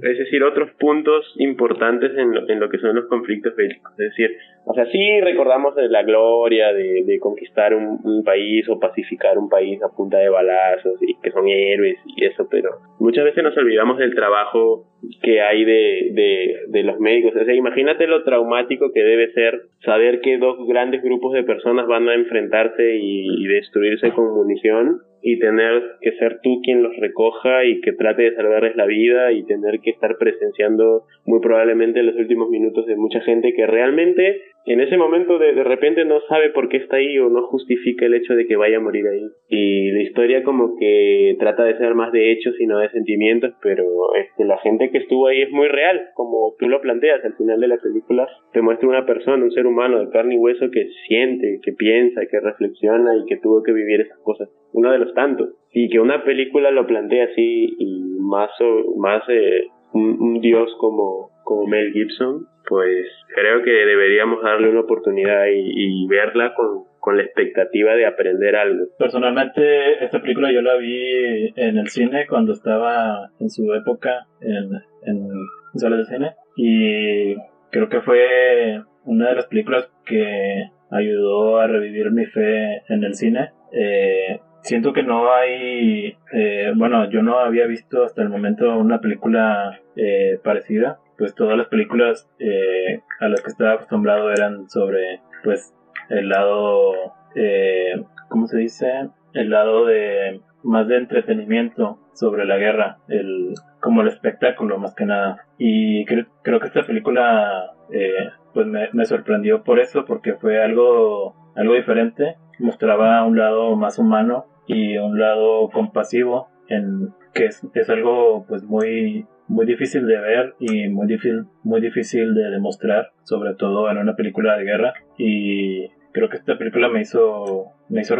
es decir, otros puntos importantes en lo, en lo que son los conflictos bélicos. Es decir, o sea, sí recordamos de la gloria de, de conquistar un, país o pacificar un país a punta de balazos y que son héroes y eso, pero muchas veces nos olvidamos del trabajo que hay de, de, de los médicos. O sea, imagínate lo traumático que debe ser saber que dos grandes grupos de personas van a enfrentarse y, y destruirse con munición y tener que ser tú quien los recoja y que trate de salvarles la vida y tener que estar presenciando muy probablemente los últimos minutos de mucha gente que realmente en ese momento de, de repente no sabe por qué está ahí o no justifica el hecho de que vaya a morir ahí. Y la historia como que trata de ser más de hechos y no de sentimientos, pero este, la gente que estuvo ahí es muy real, como tú lo planteas al final de la película, te muestra una persona, un ser humano de carne y hueso que siente, que piensa, que reflexiona y que tuvo que vivir esas cosas. Uno de los tantos. Y que una película lo plantea así y más, más eh, un, un dios como, como Mel Gibson, pues creo que deberíamos darle una oportunidad y, y verla con, con, la expectativa de aprender algo. Personalmente, esta película yo la vi en el cine cuando estaba en su época en, en salas de cine y creo que fue una de las películas que ayudó a revivir mi fe en el cine. Eh, siento que no hay, eh, bueno, yo no había visto hasta el momento una película eh, parecida, pues todas las películas eh, a las que estaba acostumbrado eran sobre, pues, el lado, eh, ¿cómo se dice? El lado de más de entretenimiento sobre la guerra, el como el espectáculo más que nada. Y creo, creo que esta película eh, pues me, me, sorprendió por eso, porque fue algo, algo diferente. Mostraba un lado más humano y un lado compasivo, en, que es, es algo pues muy, muy difícil de ver y muy difícil, muy difícil de demostrar, sobre todo en una película de guerra. Y creo que esta película me hizo, me hizo,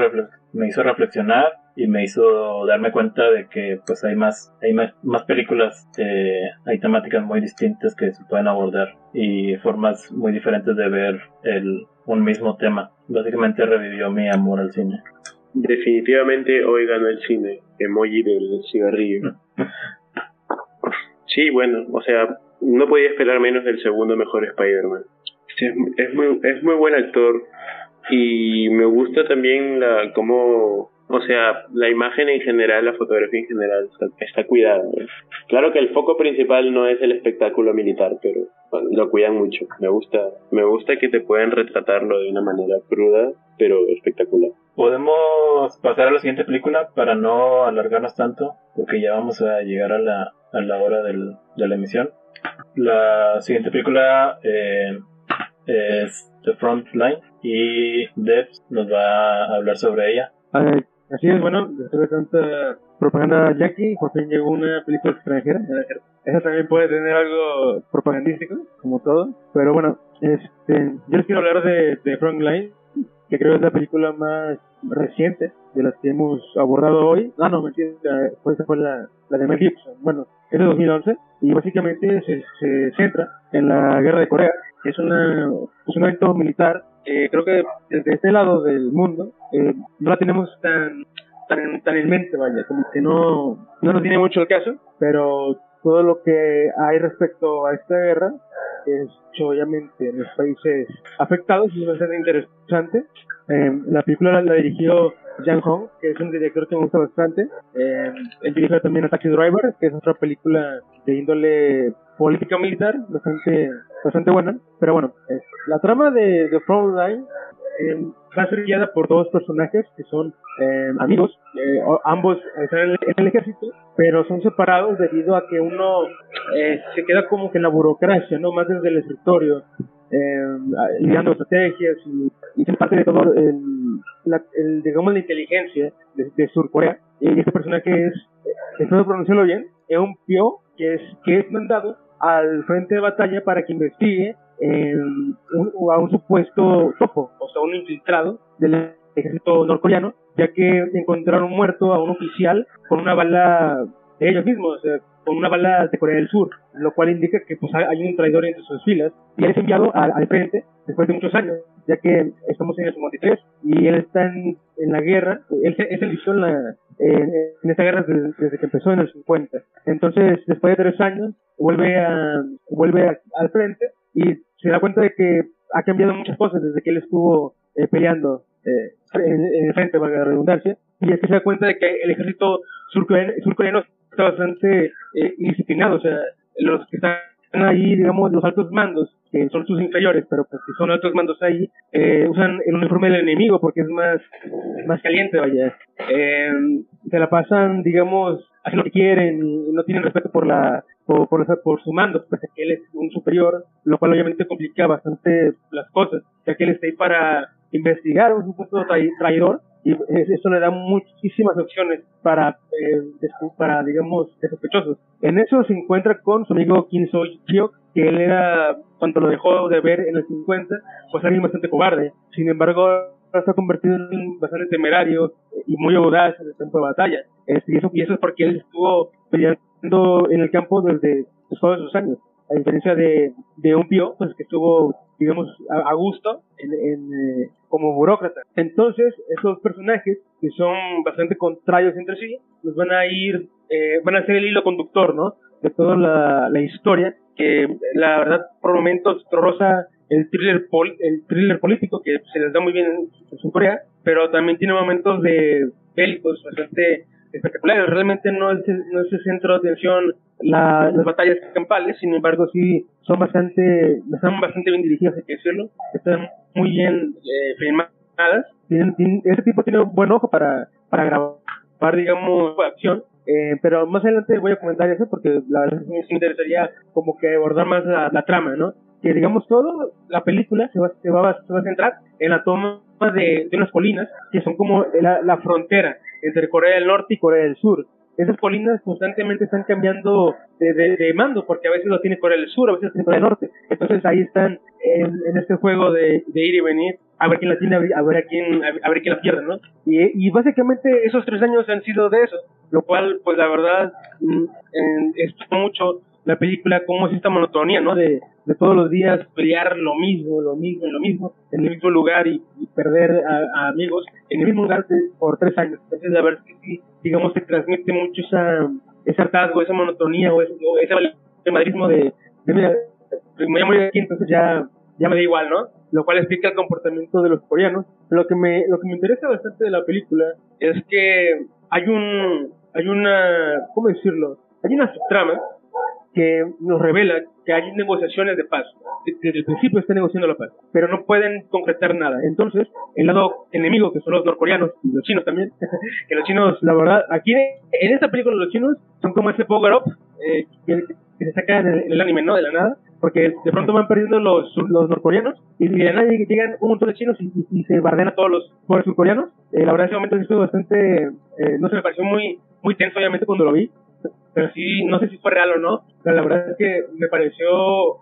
me hizo reflexionar y me hizo darme cuenta de que pues hay más hay más, más películas eh, hay temáticas muy distintas que se pueden abordar y formas muy diferentes de ver el un mismo tema. Básicamente revivió mi amor al cine. Definitivamente hoy ganó el cine. Emoji del cigarrillo sí bueno o sea no podía esperar menos del segundo mejor Spider-Man es, muy es muy buen actor y me gusta también la cómo o sea, la imagen en general, la fotografía en general está, cuidada. Claro que el foco principal no es el espectáculo militar, pero lo cuidan mucho. Me gusta, me gusta que te pueden retratarlo de una manera cruda, pero espectacular. Podemos pasar a la siguiente película para no alargarnos tanto, porque ya vamos a llegar a la, a la hora del, de la emisión. La siguiente película eh, es The Front Line y Debs nos va a hablar sobre ella. Así es, bueno, después de tanta propaganda Jackie, por fin llegó una película extranjera. Esa también puede tener algo propagandístico, como todo. Pero bueno, este, yo les quiero hablar de, de Frontline, que creo es la película más reciente de las que hemos abordado hoy. Ah, no, mentira, pues esa fue la, de Mel Gibson. Bueno, es de 2011 y básicamente se, centra en la guerra de Corea. Es, una, es un evento militar eh, creo que desde este lado del mundo eh, no la tenemos tan, tan, tan en mente, vaya, como que no, no nos tiene mucho el caso, pero todo lo que hay respecto a esta guerra es obviamente en los países afectados es bastante interesante. Eh, la película la, dirigió Jan Hong, que es un director que me gusta bastante. Eh, él dirigió también a Taxi Driver, que es otra película de índole política militar, bastante, bastante buena. Pero bueno, la trama de The Frontline eh, va a ser guiada por dos personajes que son eh, amigos, eh, ambos están en el, ejército, pero son separados debido a que uno se queda como que en la burocracia, ¿no? Más desde el escritorio, eh, estrategias y, y parte de todo el, la, digamos la inteligencia de, de Sur Corea. Y este personaje es, espero pronunciarlo bien, es un Pio que es, que es mandado al frente de batalla para que investigue eh, a un supuesto topo, o sea, un infiltrado del ejército norcoreano, ya que encontraron muerto a un oficial con una bala de ellos mismos, con una bala de Corea del Sur, lo cual indica que pues hay un traidor entre sus filas y él es enviado al, al frente después de muchos años, ya que estamos en el 53 y él está en, la guerra, él se, él se en, la, en, esta guerra desde, que empezó en el 50. Entonces, después de tres años, vuelve a, vuelve al frente y se da cuenta de que ha cambiado muchas cosas desde que él estuvo eh, peleando eh, en, en, frente, valga la redundancia, y es que se da cuenta de que el ejército surcoreano, surcoreano está bastante eh, indisciplinado, o sea, los que están ahí, digamos, los altos mandos, que son sus inferiores, pero pues que son altos mandos ahí, eh, usan el uniforme del enemigo porque es más, más caliente, vaya. Eh, se la pasan, digamos, lo que quieren, no tienen respeto por la, por, por, por su mando, pues que él es un superior, lo cual obviamente complica bastante las cosas, ya que él está ahí para investigar un supuesto traidor y eso le da muchísimas opciones para, eh, para digamos, de sospechosos. En eso se encuentra con su amigo Kim So que él era, cuando lo dejó de ver en el 50, pues alguien bastante cobarde. Sin embargo, se ha convertido en bastante temerario y muy audaz en el campo de batalla. Y, eso, y eso es porque él estuvo peleando en el campo desde todos esos años. A diferencia de, de un pío, pues que estuvo, digamos, a, a gusto en, eh, como burócrata. Entonces, esos personajes, que son bastante contrarios entre sí, nos van a ir, eh, van a ser el hilo conductor, ¿no? De toda la, historia, que la verdad, por momentos, rosa el thriller, pol el thriller político, que se les da muy bien en, en Corea, pero también tiene momentos de, bélicos bastante espectaculares. Realmente no es, no es el centro de atención las batallas campales, sin embargo sí son bastante, están bastante bien dirigidas, hay que decirlo, están muy bien eh, filmadas. ese tipo tiene un buen ojo para, para grabar, digamos, acción. Eh, pero más adelante voy a comentar eso porque la verdad me interesaría como que abordar más la, la trama, ¿no? que digamos todo la película se va, se va, se va a centrar en la toma de, de unas colinas que son como la, la, frontera entre Corea del Norte y Corea del Sur. Esas colinas constantemente están cambiando de, de, mando porque a veces lo tiene Corea del Sur, a veces lo tiene Corea del Norte. Entonces ahí están en, en este juego de, de, ir y venir a ver quién la tiene, a ver a quién, a ver quién la pierde, ¿no? Y, y básicamente esos tres años han sido de eso, lo cual pues la verdad mm, es mucho la película, cómo es esta monotonía, ¿no? De, de todos los días pelear lo mismo, lo mismo, lo mismo, en el mismo lugar y, perder a, amigos en el mismo lugar por tres años. Entonces, la verdad es que sí, digamos, se transmite mucho esa, ese hartazgo, esa monotonía o ese, o ese madrismo de, de mira, me voy a morir aquí, entonces ya, ya me da igual, ¿no? Lo cual explica el comportamiento de los coreanos. Lo que me, lo que me interesa bastante de la película es que hay un, hay una, ¿cómo decirlo? Hay una subtrama que nos revela que hay negociaciones de paz. Desde el principio están negociando la paz, pero no pueden concretar nada. Entonces, el lado enemigo, que son los norcoreanos y los chinos también, que los chinos, la verdad, aquí en esta película los chinos son como ese power up eh, que, se saca en el, anime, ¿no? De la nada, porque de pronto van perdiendo los, los norcoreanos y de la nada llegan un montón de chinos y, se bardean a todos los pobres surcoreanos. Eh, la verdad, ese momento estuvo bastante, eh, no se me pareció muy, muy tenso, obviamente, cuando lo vi pero sí, no sé si fue real o no, pero la verdad es que me pareció,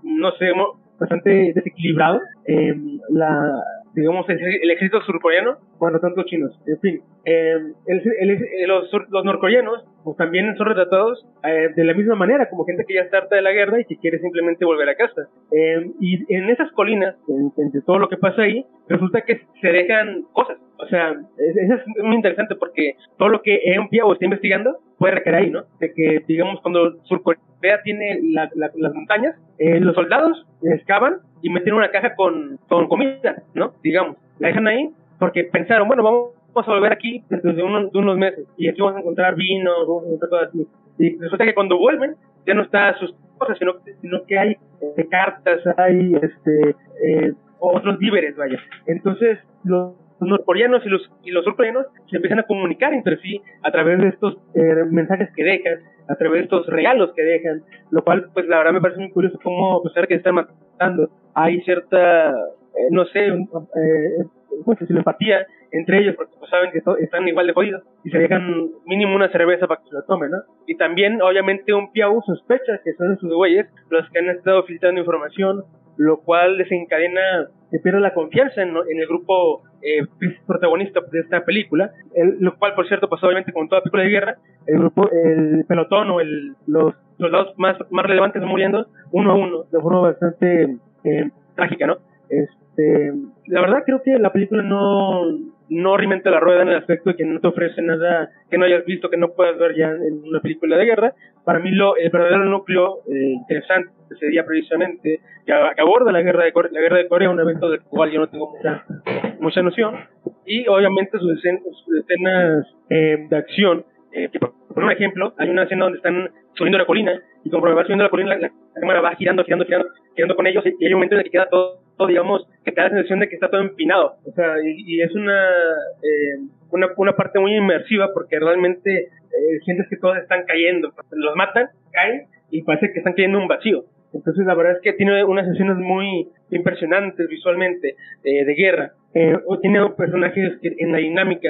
no sé, bastante desequilibrado. Eh, la, digamos, el, ejército surcoreano, bueno, tanto chinos, en fin. Eh, el, los, los, norcoreanos pues, también son retratados eh, de la misma manera, como gente que ya está harta de la guerra y que quiere simplemente volver a casa. Eh, y en esas colinas, entre todo lo que pasa ahí, resulta que se dejan cosas. O sea, eso es muy interesante porque todo lo que Eun Piao está investigando puede recaer ahí, ¿no? De que, digamos, cuando Surcorea tiene las montañas, eh, los soldados excavan y meten una caja con, con comida, ¿no? Digamos, la dejan ahí porque pensaron, bueno, vamos a volver aquí dentro de, unos meses y aquí vamos a encontrar vino, cosas así. Y resulta que cuando vuelven ya no está sus cosas, sino, sino que hay eh, cartas, hay este eh, otros víveres, vaya. Entonces, los los norcoreanos y los, y los surcoreanos se empiezan a comunicar entre sí a través de estos eh, mensajes que dejan, a través de estos regalos que dejan, lo cual, pues la verdad me parece muy curioso cómo, a pesar que están matando, hay cierta, eh, no sé, eh, pues, empatía entre ellos, porque pues, saben que están igual de jodidos y se dejan mínimo una cerveza para que se la tomen, ¿no? Y también, obviamente, un Piau sospecha que son sus güeyes los que han estado filtrando información, lo cual desencadena se pierde la confianza en, el grupo eh, protagonista de esta película, el, lo cual, por cierto, pasó obviamente con toda película de guerra, el grupo, el pelotón o el, los soldados más, más relevantes muriendo uno a uno, de forma bastante eh, trágica, ¿no? Este, la verdad creo que la película no, no reinventa la rueda en el aspecto de que no te ofrece nada que no hayas visto, que no puedas ver ya en una película de guerra. Para mí lo, el verdadero núcleo eh, interesante sería precisamente que, aborda la guerra de Corea, la guerra de Corea, un evento del cual yo no tengo mucha, mucha noción, y obviamente sus escenas, escenas eh, de acción, eh, por, un ejemplo, hay una escena donde están subiendo la colina, y conforme va subiendo la colina, la, cámara va girando, girando, girando, con ellos, y hay un momento en el que queda todo, digamos, que te da la sensación de que está todo empinado, o sea, y, es una, eh, una, una parte muy inmersiva, porque realmente sientes que todos están cayendo, los matan, caen, y parece que están cayendo un vacío. Entonces la verdad es que tiene unas escenas muy impresionantes visualmente eh, de guerra. Eh, tiene personajes que en la dinámica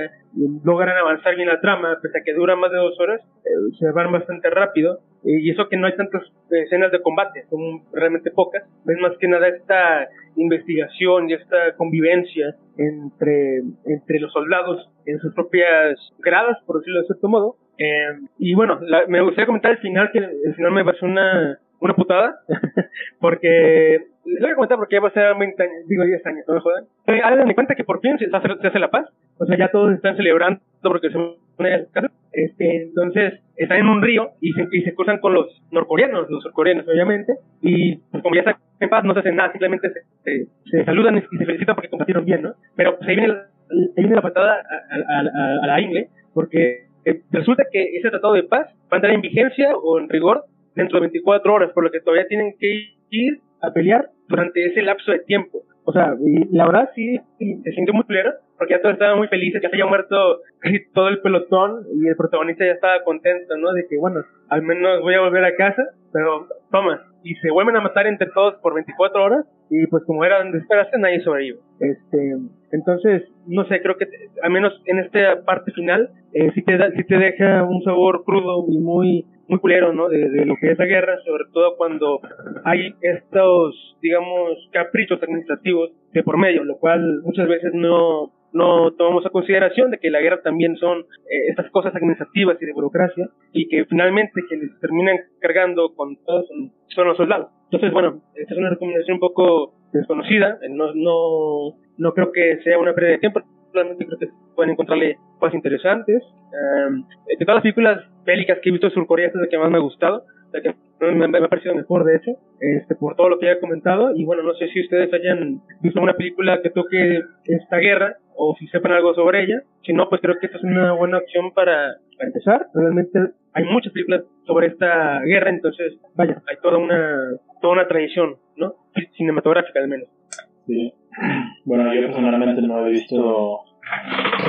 logran avanzar bien la trama, pese a que dura más de dos horas, eh, se van bastante rápido. y eso que no hay tantas escenas de combate, son realmente pocas. Ves más que nada esta investigación y esta convivencia entre, entre los soldados en sus propias gradas, por decirlo de cierto modo. y bueno, me gustaría comentar el final, que el final me parece una una putada, porque, les voy a comentar porque ya va a ser 20 años, digo 10 años, no me jodan. Eh, hagan cuenta que por fin se hace, se hace, la paz, o sea, ya todos están celebrando porque se pone a casa. Este, entonces, están en un río y se, y se cruzan con los norcoreanos, los surcoreanos, obviamente, y pues, como ya están en paz, no se hacen nada, simplemente se, se, saludan y se felicitan porque combatieron bien, ¿no? Pero pues, ahí viene la, ahí viene la patada a, a, a, a la ingle porque eh, resulta que ese tratado de paz va a entrar en vigencia o en rigor dentro de 24 horas, por lo que todavía tienen que ir a pelear durante ese lapso de tiempo. O sea, y la verdad sí, se sintió muy culero, porque ya todos estaban muy felices, ya se había muerto todo el pelotón y el protagonista ya estaba contento, ¿no? De que, bueno, al menos voy a volver a casa, pero toma, y se vuelven a matar entre todos por 24 horas y pues como eran de esperarse nadie sobrevive. Este, entonces, no sé, creo que al menos en esta parte final eh, sí, te da, sí te deja un sabor crudo y muy muy culero, ¿no? De, de, lo que es la guerra, sobre todo cuando hay estos, digamos, caprichos administrativos de por medio, lo cual muchas veces no no tomamos a consideración de que la guerra también son eh, estas cosas administrativas y de burocracia y que finalmente quienes terminan cargando con todos son, los soldados. Entonces, bueno, esta es una recomendación un poco desconocida, eh, no, no, no creo que sea una pérdida de tiempo, realmente creo que pueden encontrarle cosas interesantes. de todas las películas bélicas que he visto de Surcorea, esta es la que más me ha gustado, la que me, me, ha parecido mejor, de hecho, este, por todo lo que he comentado. Y bueno, no sé si ustedes hayan visto una película que toque esta guerra o si sepan algo sobre ella. Si no, pues creo que esta es una buena opción para, para empezar. Realmente hay muchas películas sobre esta guerra, entonces, vaya, hay toda una, toda una tradición, ¿no? Cinematográfica al menos. Sí. Bueno, yo personalmente no he visto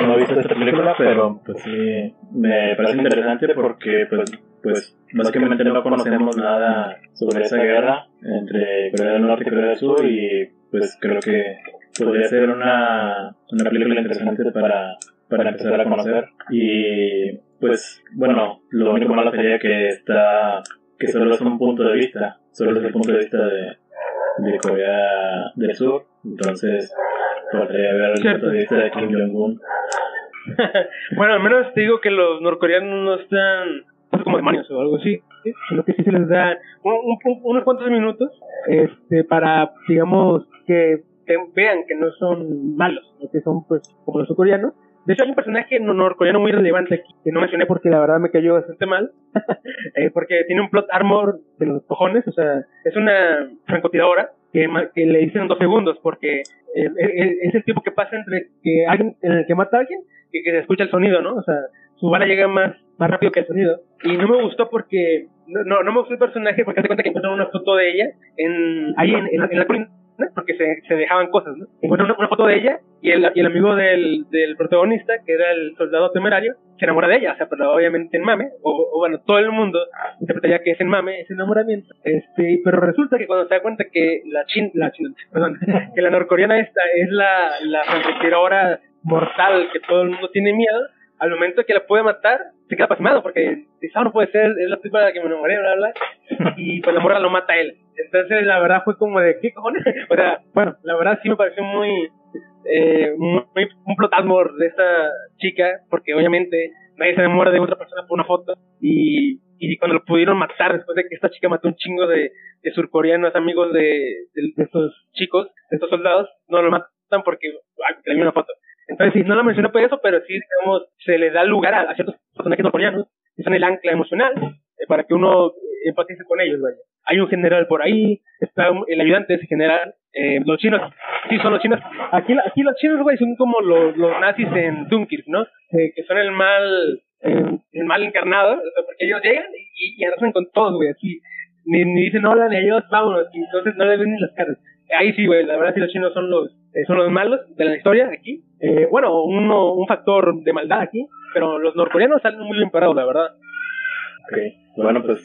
no he visto esta película, pero pues sí me parece interesante porque pues pues básicamente no conocemos nada sobre esa guerra entre Corea del Norte y Corea del Sur y pues creo que podría ser una, una película interesante para, para empezar a conocer y pues bueno lo único malo sería que está que solo es un punto de vista solo es el punto de vista de, de Corea del Sur entonces podría haber el punto de vista de Kim Jong-un. Bueno al menos te digo que los norcoreanos no están como demonios o algo así, sino que sí se les da unos cuantos minutos este para, digamos, que, vean que no son malos, que son pues como los surcoreanos. De hecho, hay un personaje norcoreano muy relevante aquí, que no mencioné porque la verdad me cayó bastante mal, eh, porque tiene un plot armor de los cojones, o sea, es una francotiradora que, le dicen dos segundos, porque es el tiempo que pasa entre que alguien, en el que mata a alguien y que se escucha el sonido, ¿no? O sea, su bala llega más, más rápido que el sonido. Y no me gustó porque, no, no me gustó el personaje porque hace cuenta que encontraron una foto de ella en, ahí en, en, la colina porque se, se, dejaban cosas, ¿no? Encontraron una, foto de ella y el, y el amigo del, del, protagonista, que era el soldado temerario, se enamora de ella, o sea, pero obviamente en mame, o, bueno, todo el mundo interpretaría que es en mame, ese enamoramiento, este, pero resulta que cuando se da cuenta que la chin, la chin, perdón, que la norcoreana esta es la, la ahora mortal que todo el mundo tiene miedo, al momento que la puede matar, se queda pasmado porque dice, ah, no puede ser, es la tipa de la que me enamoré, bla, bla, y pues la morra lo mata a él. Entonces, la verdad fue como de, ¿qué cojones? o sea, bueno, la verdad sí me pareció muy, eh, muy, un plotasmor de esta chica, porque obviamente nadie se enamora de otra persona por una foto, y, y cuando lo pudieron matar, después de que esta chica mató un chingo de, de surcoreanos amigos de, de, estos chicos, de estos soldados, no lo matan porque ay, le una foto. Sí, no lo mencioné por eso, pero sí, digamos, se le da lugar a, ciertos personajes norcoreanos, que son el ancla emocional, eh, para que uno empatice con ellos, vaya. Hay un general por ahí, está el ayudante de ese general, eh, los chinos, sí, son los chinos. Aquí, aquí los chinos, güey, son como los, los nazis en Dunkirk, ¿no? Eh, que son el mal, el mal encarnado, porque ellos llegan y, y arrasan con todos, güey, así. Ni, ni dicen hola, ni ellos, vámonos, y entonces no les ven ni las caras. Ahí sí, güey, la verdad sí los chinos son los, son los malos de la historia aquí. Eh, bueno, uno, un factor de maldad aquí, pero los norcoreanos salen muy bien parados, la verdad. Ok, bueno, pues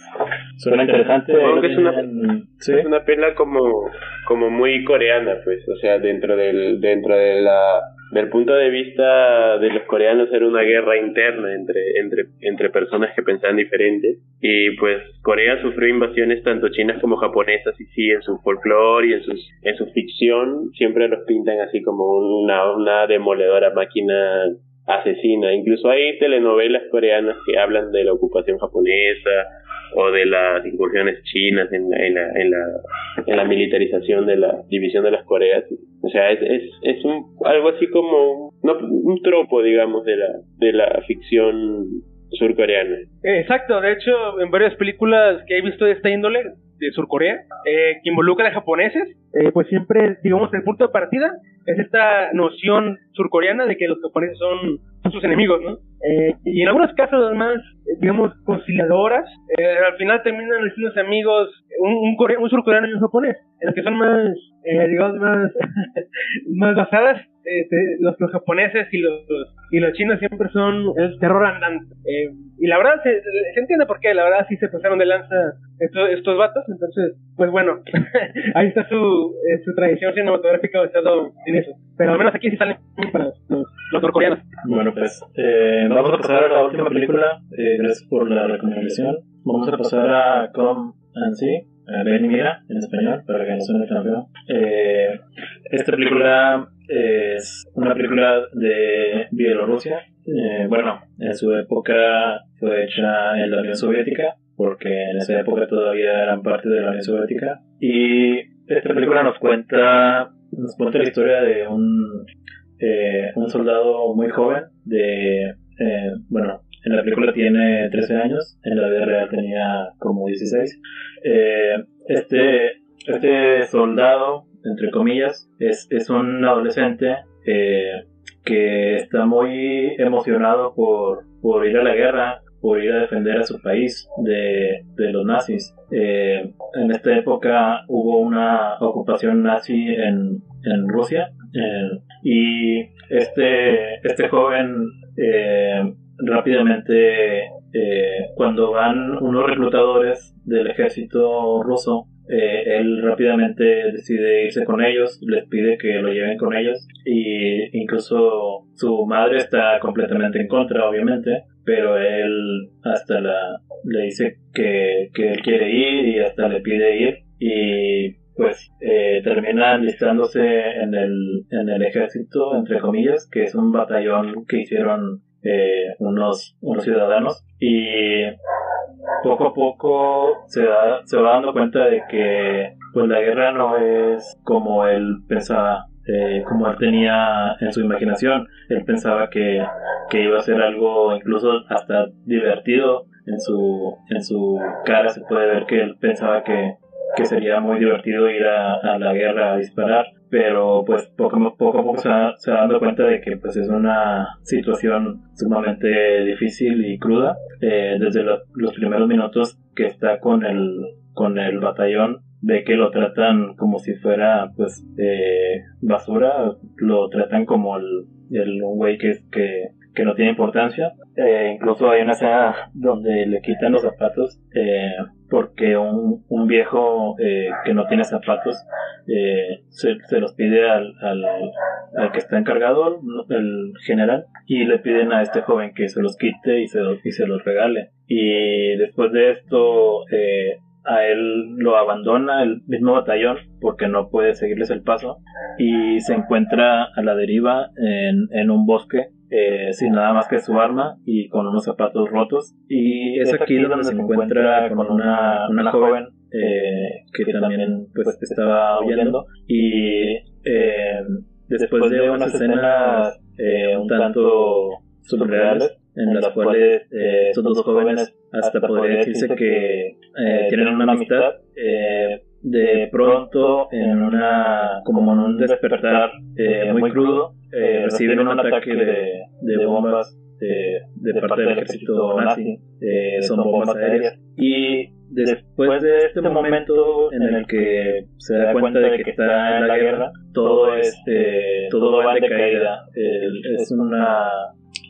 suena interesante. es una, es una pena como, como muy coreana, pues, o sea, dentro del, dentro de la del punto de vista de los coreanos era una guerra interna entre, entre, entre personas que pensaban diferentes y pues Corea sufrió invasiones tanto chinas como japonesas y sí en su folclore y en, sus, en su ficción siempre los pintan así como una, una demoledora máquina asesina. Incluso hay telenovelas coreanas que hablan de la ocupación japonesa o de las incursiones chinas en la, en la, en la, en la militarización de la división de las Coreas. O sea, es, es, es un, algo así como no, un tropo, digamos, de la, de la ficción surcoreana. Exacto, de hecho, en varias películas que he visto de esta índole, de Surcorea, eh, que involucra a japoneses, eh, pues siempre, digamos, el punto de partida es esta noción surcoreana de que los japoneses son, sus enemigos, ¿no? eh, y en algunos casos más, digamos, conciliadoras, eh, al final terminan siendo amigos un, un, un surcoreano y un japonés, en los que son más, eh, digamos, más, más basadas este, los, los, japoneses y los, y los chinos siempre son el terror andante. Eh, y la verdad se, entiende por qué, la verdad sí se pasaron de lanza estos, estos vatos, entonces, pues bueno, ahí está su, eh, su tradición cinematográfica basado en eso. Pero al menos aquí sí salen para los, los norcoreanos. Bueno, pues eh, vamos a pasar a la última película, eh, gracias por la recomendación. Vamos a pasar a Come and See. Ven y mira en español para que no suene. Eh, esta película es una película de Bielorrusia. Eh, bueno, en su época fue hecha en la Unión Soviética, porque en esa época todavía eran parte de la Unión Soviética. Y esta película nos cuenta, nos cuenta la historia de un, eh, un soldado muy joven, de, eh, bueno, en la película tiene 13 años, en la vida real tenía como 16. Eh, este, este soldado, entre comillas, es, es un adolescente eh, que está muy emocionado por, por ir a la guerra, por ir a defender a su país de, de los nazis. Eh, en esta época hubo una ocupación nazi en, en Rusia eh, y este, este joven rápidamente cuando van unos reclutadores del ejército ruso eh, él rápidamente decide irse con ellos, les pide que lo lleven con ellos y incluso su madre está completamente en contra, obviamente, pero él hasta la, le dice que, que él quiere ir y hasta le pide ir y pues eh, termina listándose en el, en el ejército, entre comillas, que es un batallón que hicieron eh, unos, unos ciudadanos y poco a poco se, da, se va dando cuenta de que pues la guerra no es como él pensaba, eh, como él tenía en su imaginación. Él pensaba que, que iba a ser algo incluso hasta divertido. En su, en su cara se puede ver que él pensaba que, que sería muy divertido ir a, a la guerra a disparar pero pues poco, a poco se se dando cuenta de que pues es una situación sumamente difícil y cruda eh, desde lo, los primeros minutos que está con el con el batallón ve que lo tratan como si fuera pues eh, basura lo tratan como el, el un güey que, que que no tiene importancia. Eh, incluso hay una escena donde le quitan los zapatos eh, porque un, un viejo eh, que no tiene zapatos eh, se, se, los pide al, al, que está encargado, el general, y le piden a este joven que se los quite y se y se los regale. Y después de esto, eh, a él lo abandona el mismo batallón porque no puede seguirles el paso y se encuentra a la deriva en, en un bosque eh, sin nada más que su arma y con unos zapatos rotos. Y es aquí donde se encuentra con una, una joven eh, que también pues estaba huyendo y eh, después de unas escenas eh, un tanto surreales en las cuales eh, estos dos jóvenes hasta podría decirse que eh, tienen una amistad eh, de pronto en una como en un despertar eh, muy crudo eh, reciben un ataque de, de bombas de, de, parte del ejército nazi eh, son bombas aéreas. y después de este momento en el que se da cuenta de que está en la guerra todo este todo va de caída es una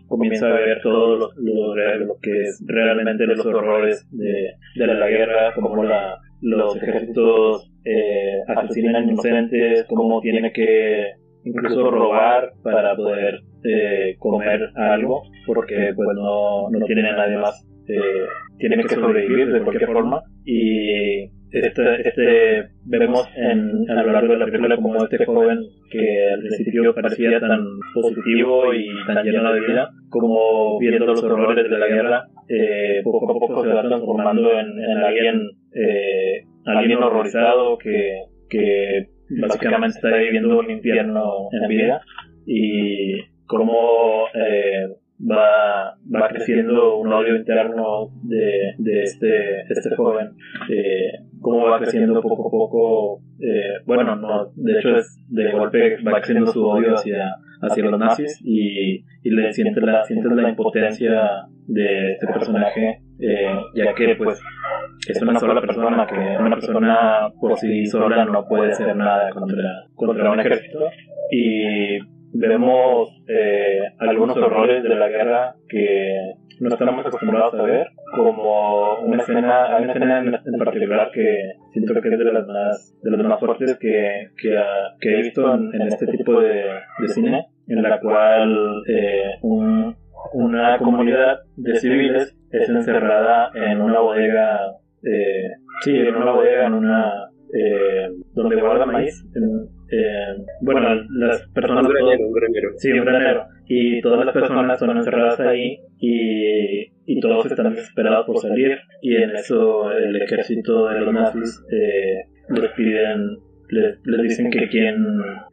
comienza a ver todo lo, lo, lo, que es realmente los horrores de, de la guerra, como la, los ejércitos eh, asesinan inocentes, cómo tiene que incluso robar para poder eh, comer algo, porque pues no, no tienen a nadie más, eh, tienen que sobrevivir de cualquier forma y este, este, vemos en, a lo largo de la película como este joven que al principio parecía tan positivo y tan lleno de vida, como viendo los horrores de la guerra, eh, poco a poco se va transformando en, en alguien, eh, alguien horrorizado que, que básicamente está viviendo un infierno en vida y como eh, va, va creciendo un odio interno de, de, este, este joven, eh, cómo va creciendo poco a poco, eh, bueno, no, de hecho es de golpe va creciendo su odio hacia, hacia los nazis y, y le sientes la, sientes la impotencia de este personaje, eh, ya que pues es una sola persona, que una persona por sí sola no puede hacer nada contra, contra un ejército. Y vemos eh, algunos horrores de la guerra que no estamos acostumbrados a ver, como una escena, hay una escena en, particular que siento que es de las más, de las más fuertes que, que, he visto en, este tipo de, de, cine, en la cual eh, un, una comunidad de civiles es encerrada en una bodega, eh, sí, en una bodega, en una, eh, donde guarda maíz, eh, bueno, las personas... Un granero, un granero. Sí, un granero. Y todas las personas son encerradas ahí y, y todos están desesperados por salir. Y en eso el ejército de los nazis eh, les piden les, les, dicen que quien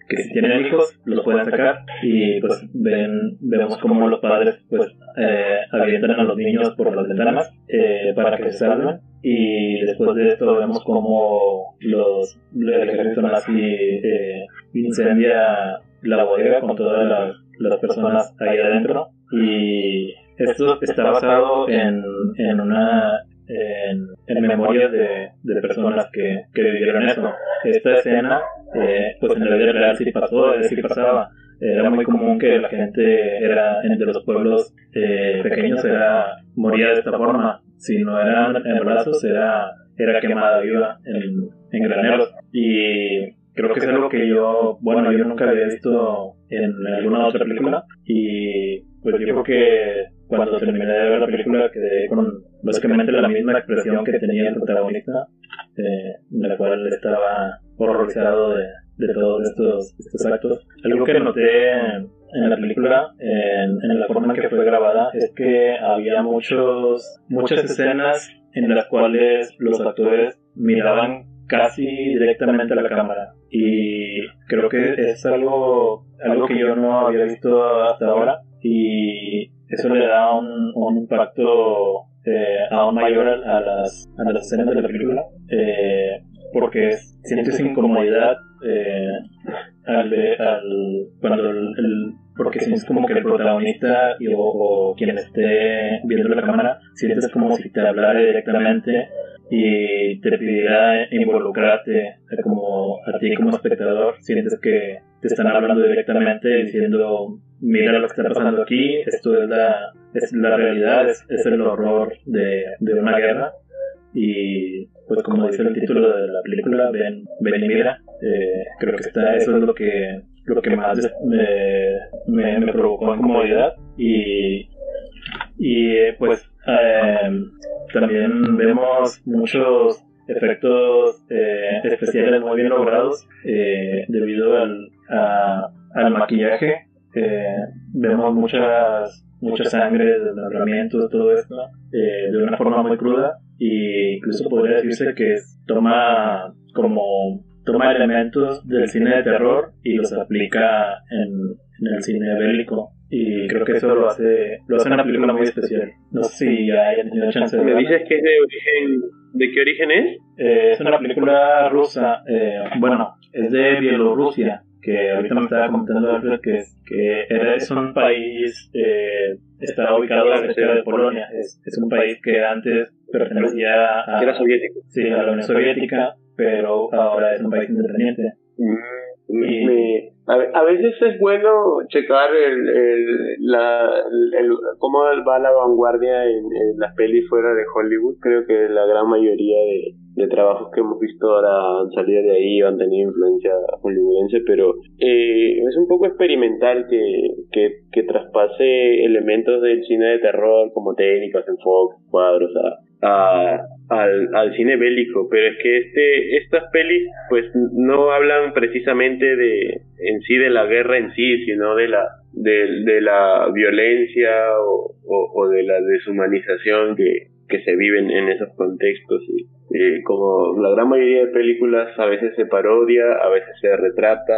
que si tienen hijos los pueden sacar y pues ven vemos como los padres pues eh, avientan a los niños por las ventanas eh, para que se salven y después de esto vemos como los, el ejército nazi eh, incendia la bodega con todas las, las, personas ahí adentro y esto está basado en, en una en, en memorias de, de personas que, que, vivieron eso. Esta escena, eh, pues en la vida real sí pasó, sí pasaba. Era muy común que la gente era entre los pueblos eh, pequeños era moría de esta forma si no eran en brazos, era, era quemada viva en, en graneros. Y creo que es algo que yo, bueno, yo nunca había visto en alguna otra película. Y pues yo creo que cuando terminé de ver la película quedé con básicamente la misma expresión que tenía el protagonista, eh, de la cual estaba horrorizado de, de todos estos, estos actos. Algo que noté en la película, en, en, la forma en que fue grabada, es que había muchos, muchas escenas en las cuales los actores miraban casi directamente a la cámara. Y creo que es algo, algo que yo no había visto hasta ahora. Y eso le da un, un impacto eh, aún mayor a, las, a las escenas de la película. Eh, porque sientes incomodidad eh, al, al, cuando el, porque sientes como que el protagonista o, quien esté viendo la cámara sientes como si te hablara directamente y te pidiera involucrarte como a ti como espectador sientes que te están hablando directamente diciendo mira lo que está pasando aquí esto es la, la realidad es, es el horror de, de una guerra. Y pues como dice el título de la película, ven, ven y mira, eh, creo que está, eso es lo que, lo que más me, me, provocó incomodidad y, y pues eh, también vemos muchos efectos eh, especiales muy bien logrados debido al, al maquillaje vemos muchas mucha sangre, desmembramientos, todo esto, de una forma muy cruda y incluso podría decirse que toma como toma elementos del cine de terror y los aplica en, el cine bélico. Y creo que eso lo hace lo hace una película muy especial. No sé si ya hayan tenido chance de ¿Me dices que es de origen de qué origen es? Eh, es una película rusa eh, bueno es de Bielorrusia que ahorita me estaba comentando Alfred que, que es un país, eh, está ubicado cerca de Polonia, es, es, un país que antes pertenecía a, Era soviético. Sí, a la Unión Soviética, pero ahora es un país independiente. Mm, y, a, veces es bueno checar el, el, la, el, cómo va la vanguardia en, en, las pelis fuera de Hollywood. Creo que la gran mayoría de, de trabajos que hemos visto ahora han salido de ahí o han tenido influencia hollywoodense, pero eh, es un poco experimental que, que, que, traspase elementos del cine de terror como técnicas, enfoques, cuadros a, a, al, al cine bélico, pero es que este estas pelis pues no hablan precisamente de en sí de la guerra en sí, sino de la de, la violencia o, o de la deshumanización que, que se viven en esos contextos y como la gran mayoría de películas a veces se parodia, a veces se retrata,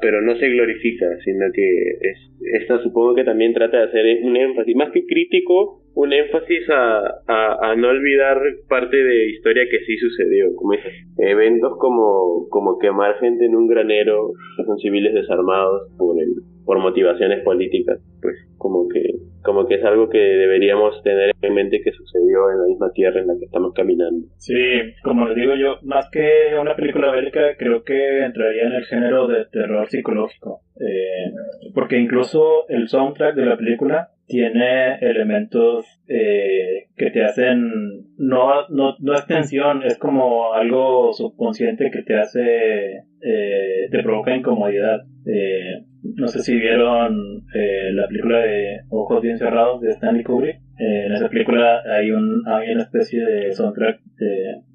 pero no se glorifica, sino que es, esta supongo que también trata de hacer un énfasis, más que crítico, un énfasis a, a, no olvidar parte de historia que sí sucedió, como dices, eventos como, como quemar gente en un granero, son civiles desarmados por el por motivaciones políticas, pues como que como que es algo que deberíamos tener en mente que sucedió en la misma tierra en la que estamos caminando. Sí, como les digo yo, más que una película bélica, creo que entraría en el género de terror psicológico. Eh, porque incluso el soundtrack de la película tiene elementos eh, que te hacen no, no, no es tensión es como algo subconsciente que te hace eh, te provoca incomodidad eh, no sé si vieron eh, la película de Ojos bien cerrados de Stanley Kubrick. En esa película hay un hay una especie de soundtrack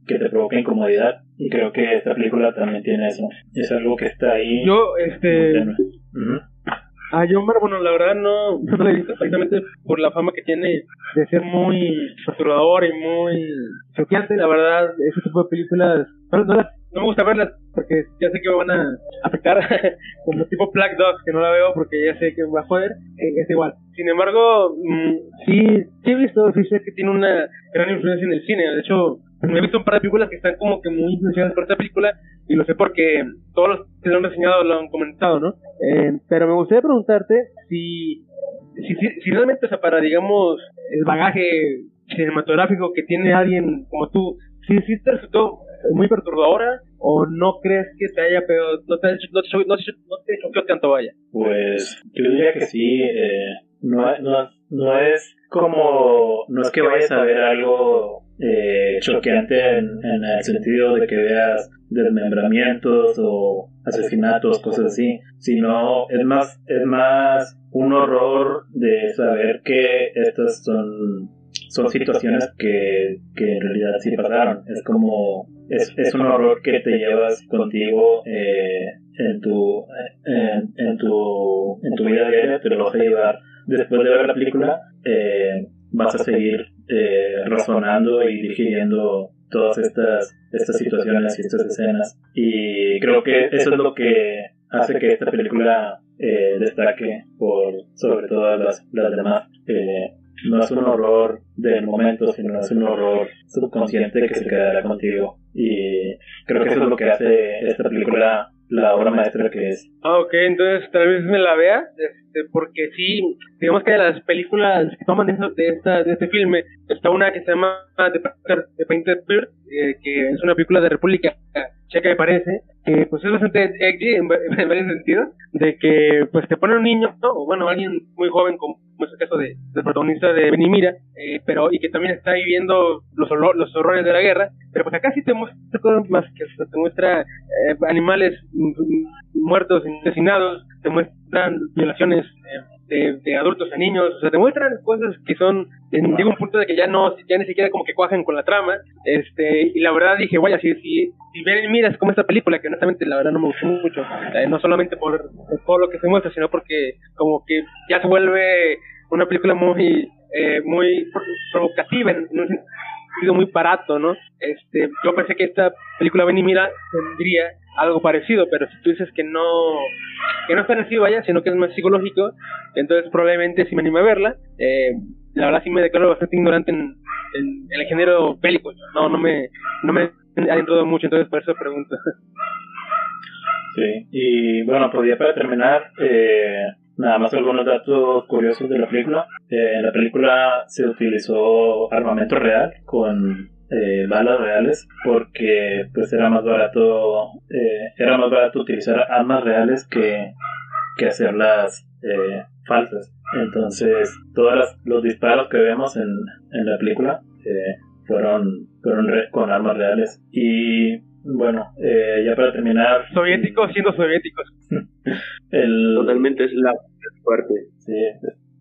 que te provoca incomodidad y creo que esta película también tiene eso. Es algo que está ahí. Yo este Ah, yo, bueno, la verdad no, no la he visto exactamente por la fama que tiene de ser muy perturbador y muy choqueante. La verdad, ese tipo de películas no, me gusta verlas porque ya sé que me van a afectar como tipo Black Dogs, que no la veo porque ya sé que va a joder. Eh, es igual. Sin embargo, mm, sí, sí he visto, sí sé que tiene una gran influencia en el cine. De hecho, me he visto un par de películas que están como que muy influenciadas por esta película y lo sé porque todos los que lo han enseñado lo han comentado, ¿no? Eh, pero me gustaría preguntarte si, si, si, realmente, o sea, para, digamos, el bagaje cinematográfico que tiene alguien como tú, si, si te resultó muy perturbadora o no crees que te haya pegado, no te, no te, no no tanto vaya? Pues yo diría que sí, eh, no, no, no es como, no es que vayas a ver algo eh, choqueante en, en, el sentido de que veas desmembramientos o asesinatos, cosas así, sino es más, es más un horror de saber que estas son, son situaciones que, que en realidad sí pasaron. Es como, es, es un horror que te llevas contigo eh, en, tu, en, tu, en tu vida diaria, te lo vas a llevar después de ver la película. Eh, vas a seguir eh, razonando y digiriendo todas estas, estas situaciones y estas escenas. Y creo que eso es lo que hace que esta película eh, destaque por sobre todas las, las demás. Eh, no es un horror del momento, sino es un horror subconsciente que se quedará contigo. Y creo que eso es lo que hace esta película la obra maestra que es. Ah, ok, entonces tal vez me la vea, este, porque sí, digamos que de las películas que toman de, esta, de este filme, está una que se llama The, Painted Bird, eh, que es una película de República Checa, me parece, que pues es bastante edgy en, varios sentidos, de que pues te ponen un niño, o bueno, alguien muy joven, como el caso de, del protagonista de Benimira, eh, pero y que también está viviendo los, los horrores de la guerra, pero pues acá sí te muestra más que te muestra eh, animales muertos, asesinados, te muestran violaciones de, de, adultos a niños, o sea, te muestran cosas que son, llega un punto de que ya no, ya ni siquiera como que cuajan con la trama, este, y la verdad dije, vaya, si, si, si ven miras como esta película, que honestamente la verdad no me gustó mucho, eh, no solamente por, todo lo que se muestra, sino porque como que ya se vuelve una película muy, eh, muy provocativa, en un sentido muy barato, ¿no? Este, yo pensé que esta película Ven y Mira tendría algo parecido, pero si tú dices que no, que no es parecido, vaya, sino que es más psicológico, entonces probablemente si me anime a verla. Eh, la verdad sí me declaro bastante ignorante en, el género bélico, no, no me, no me adentro mucho, entonces por eso pregunto. Sí, y bueno, pues ya para terminar, eh, nada más algunos datos curiosos de la película. Eh, en la película se utilizó armamento real con eh, balas reales porque pues era más barato eh, era más barato utilizar armas reales que, que hacerlas eh, falsas. Entonces todos los disparos que vemos en, en la película eh, fueron fueron con armas reales. Y bueno ya para terminar. Soviéticos siendo soviéticos. El, totalmente es la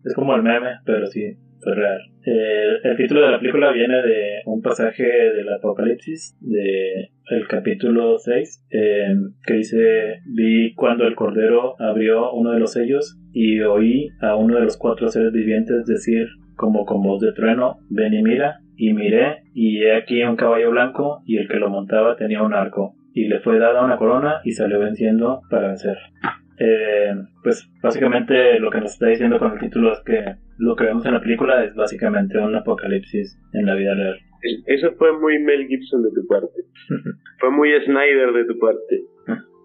es como el meme pero sí real. el título de la película viene de un pasaje del Apocalipsis, de el capítulo 6, eh, que dice, vi cuando el Cordero abrió uno de los sellos y oí a uno de los cuatro seres vivientes decir, como con voz de trueno, ven y mira, y miré, y he aquí un caballo blanco, y el que lo montaba tenía un arco, y le fue dada una corona y salió venciendo para vencer. Eh, pues básicamente lo que nos está diciendo con el título es que lo que vemos en la película es básicamente un apocalipsis en la vida real. Eso fue muy Mel Gibson de tu parte. fue muy Snyder de tu parte.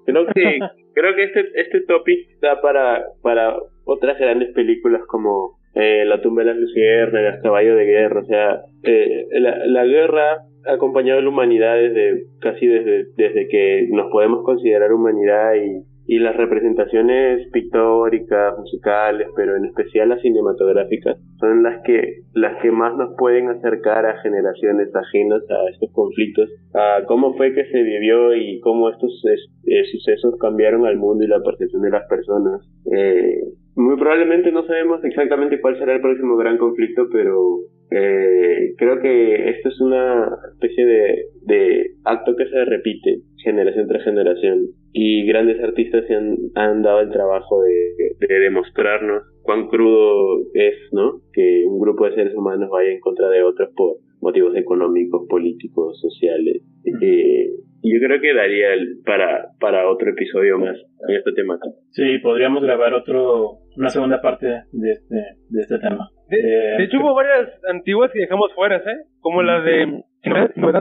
Creo que, creo que este, este topic da para, para otras grandes películas como eh, La tumba de las luciérnagas, Caballo de guerra, o sea, eh, la, la guerra ha acompañado a la humanidad desde casi desde, desde que nos podemos considerar humanidad y y las representaciones pictóricas, musicales, pero en especial las cinematográficas, son las que las que más nos pueden acercar a generaciones ajenas a estos conflictos, a cómo fue que se vivió y cómo estos eh, sucesos cambiaron al mundo y la percepción de las personas. Eh, muy probablemente no sabemos exactamente cuál será el próximo gran conflicto, pero eh, creo que esto es una especie de, de acto que se repite generación tras generación y grandes artistas se han, han dado el trabajo de, de, demostrarnos cuán crudo es, ¿no? Que un grupo de seres humanos vaya en contra de otros por motivos económicos, políticos, sociales. Eh, yo creo que daría el, para, para otro episodio más en este tema. Sí, podríamos grabar otro, una segunda parte de este, de este tema. De, Eh, de hecho, hubo varias antiguas que dejamos fuera, ¿eh? Como la de En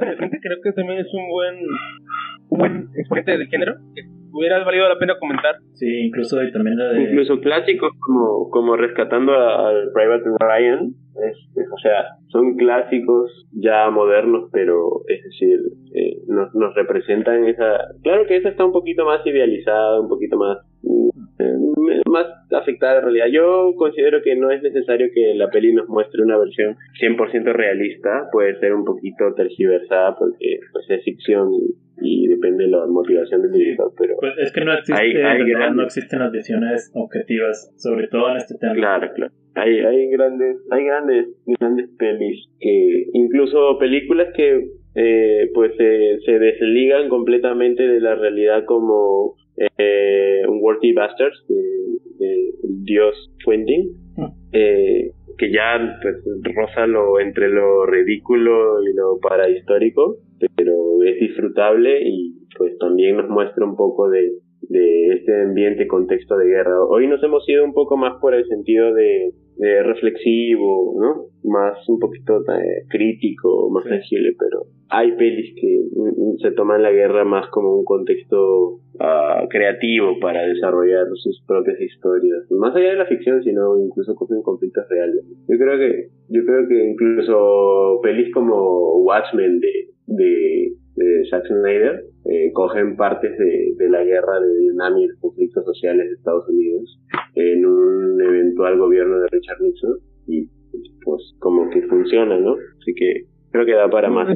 el Frente, creo que también es un buen, un buen exponente del género. Que hubiera valido la pena comentar. Sí, incluso también la de... Incluso clásicos como, como Rescatando a- al Private Ryan, es, es- o sea, son clásicos ya modernos, pero es decir, eh, nos, nos representan esa... Claro que esa está un poquito más idealizada, un poquito más... mm, eh, más afectada en realidad. Yo considero que no es necesario que la peli nos muestre una versión 100% realista, puede ser un poquito tergiversada porque pues, es ficción y, y depende de la motivación del director, pero... Pues es que no existe, Hay- hay de verdad, grandes- no existen las visiones objetivas, sobre todo en este tema. Claro, claro. Hay, hay grandes, hay grandes, grandes pelis que, incluso películas que eh, pues se, se desligan completamente de la realidad como eh, un Worthy Bastards de, de Dios Quentin, Mm. eh, que ya pues roza lo entre lo ridículo y lo parahistórico, pero es disfrutable y pues también nos muestra un poco de, de este ambiente contexto de guerra. Hoy nos hemos ido un poco más por el sentido de, de reflexivo, ¿no? Más un poquito eh, crítico, más Sí. sensible, pero hay pelis que mm, mm, se toman la guerra más como un contexto ah, creativo para desarrollar sus propias historias, más allá de la ficción, sino incluso con conflictos reales. Yo creo que yo creo que incluso pelis como Watchmen de de, de Zack Snyder eh, cogen partes de, de la guerra de Vietnam y los conflictos sociales de Estados Unidos en un eventual gobierno de Richard Nixon y pues como que funciona, ¿no? Así que creo que da para más.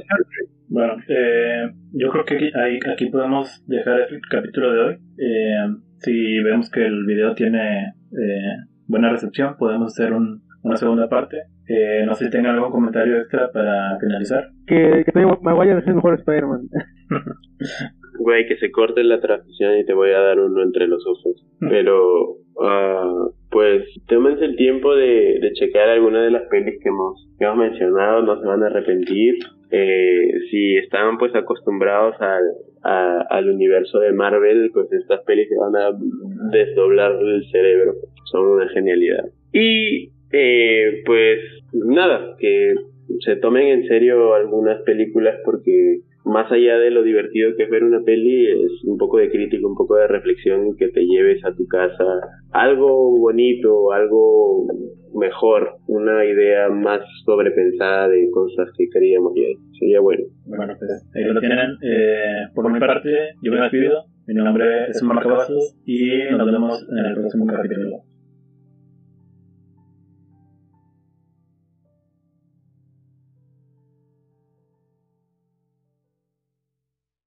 Bueno, eh, yo creo que aquí, aquí podemos dejar el capítulo de hoy. Eh, si vemos que el video tiene eh, buena recepción, podemos hacer un- una segunda parte. Eh, no sé si tengan algún comentario extra para finalizar. Que, que Tobey Maguire es el mejor Spider-Man. Güey, que se corte la transmisión y te voy a dar uno entre los ojos. Pero, ah, pues, tómense el tiempo de, de checar alguna de las pelis que hemos, que hemos mencionado, no se van a arrepentir. Eh, si están pues acostumbrados al, a- al universo de Marvel, pues estas pelis se van a desdoblar el cerebro. Son una genialidad. Y, eh, pues, nada, que se tomen en serio algunas películas porque más allá de lo divertido que es ver una peli, es un poco de crítica, un poco de reflexión y que te lleves a tu casa algo bonito, algo mejor, una idea más sobrepensada de cosas que queríamos y sería bueno. Bueno, pues ahí lo tienen. Eh, por mi parte, yo me despido. Mi nombre es Marco Vasos y nos vemos en el próximo capítulo.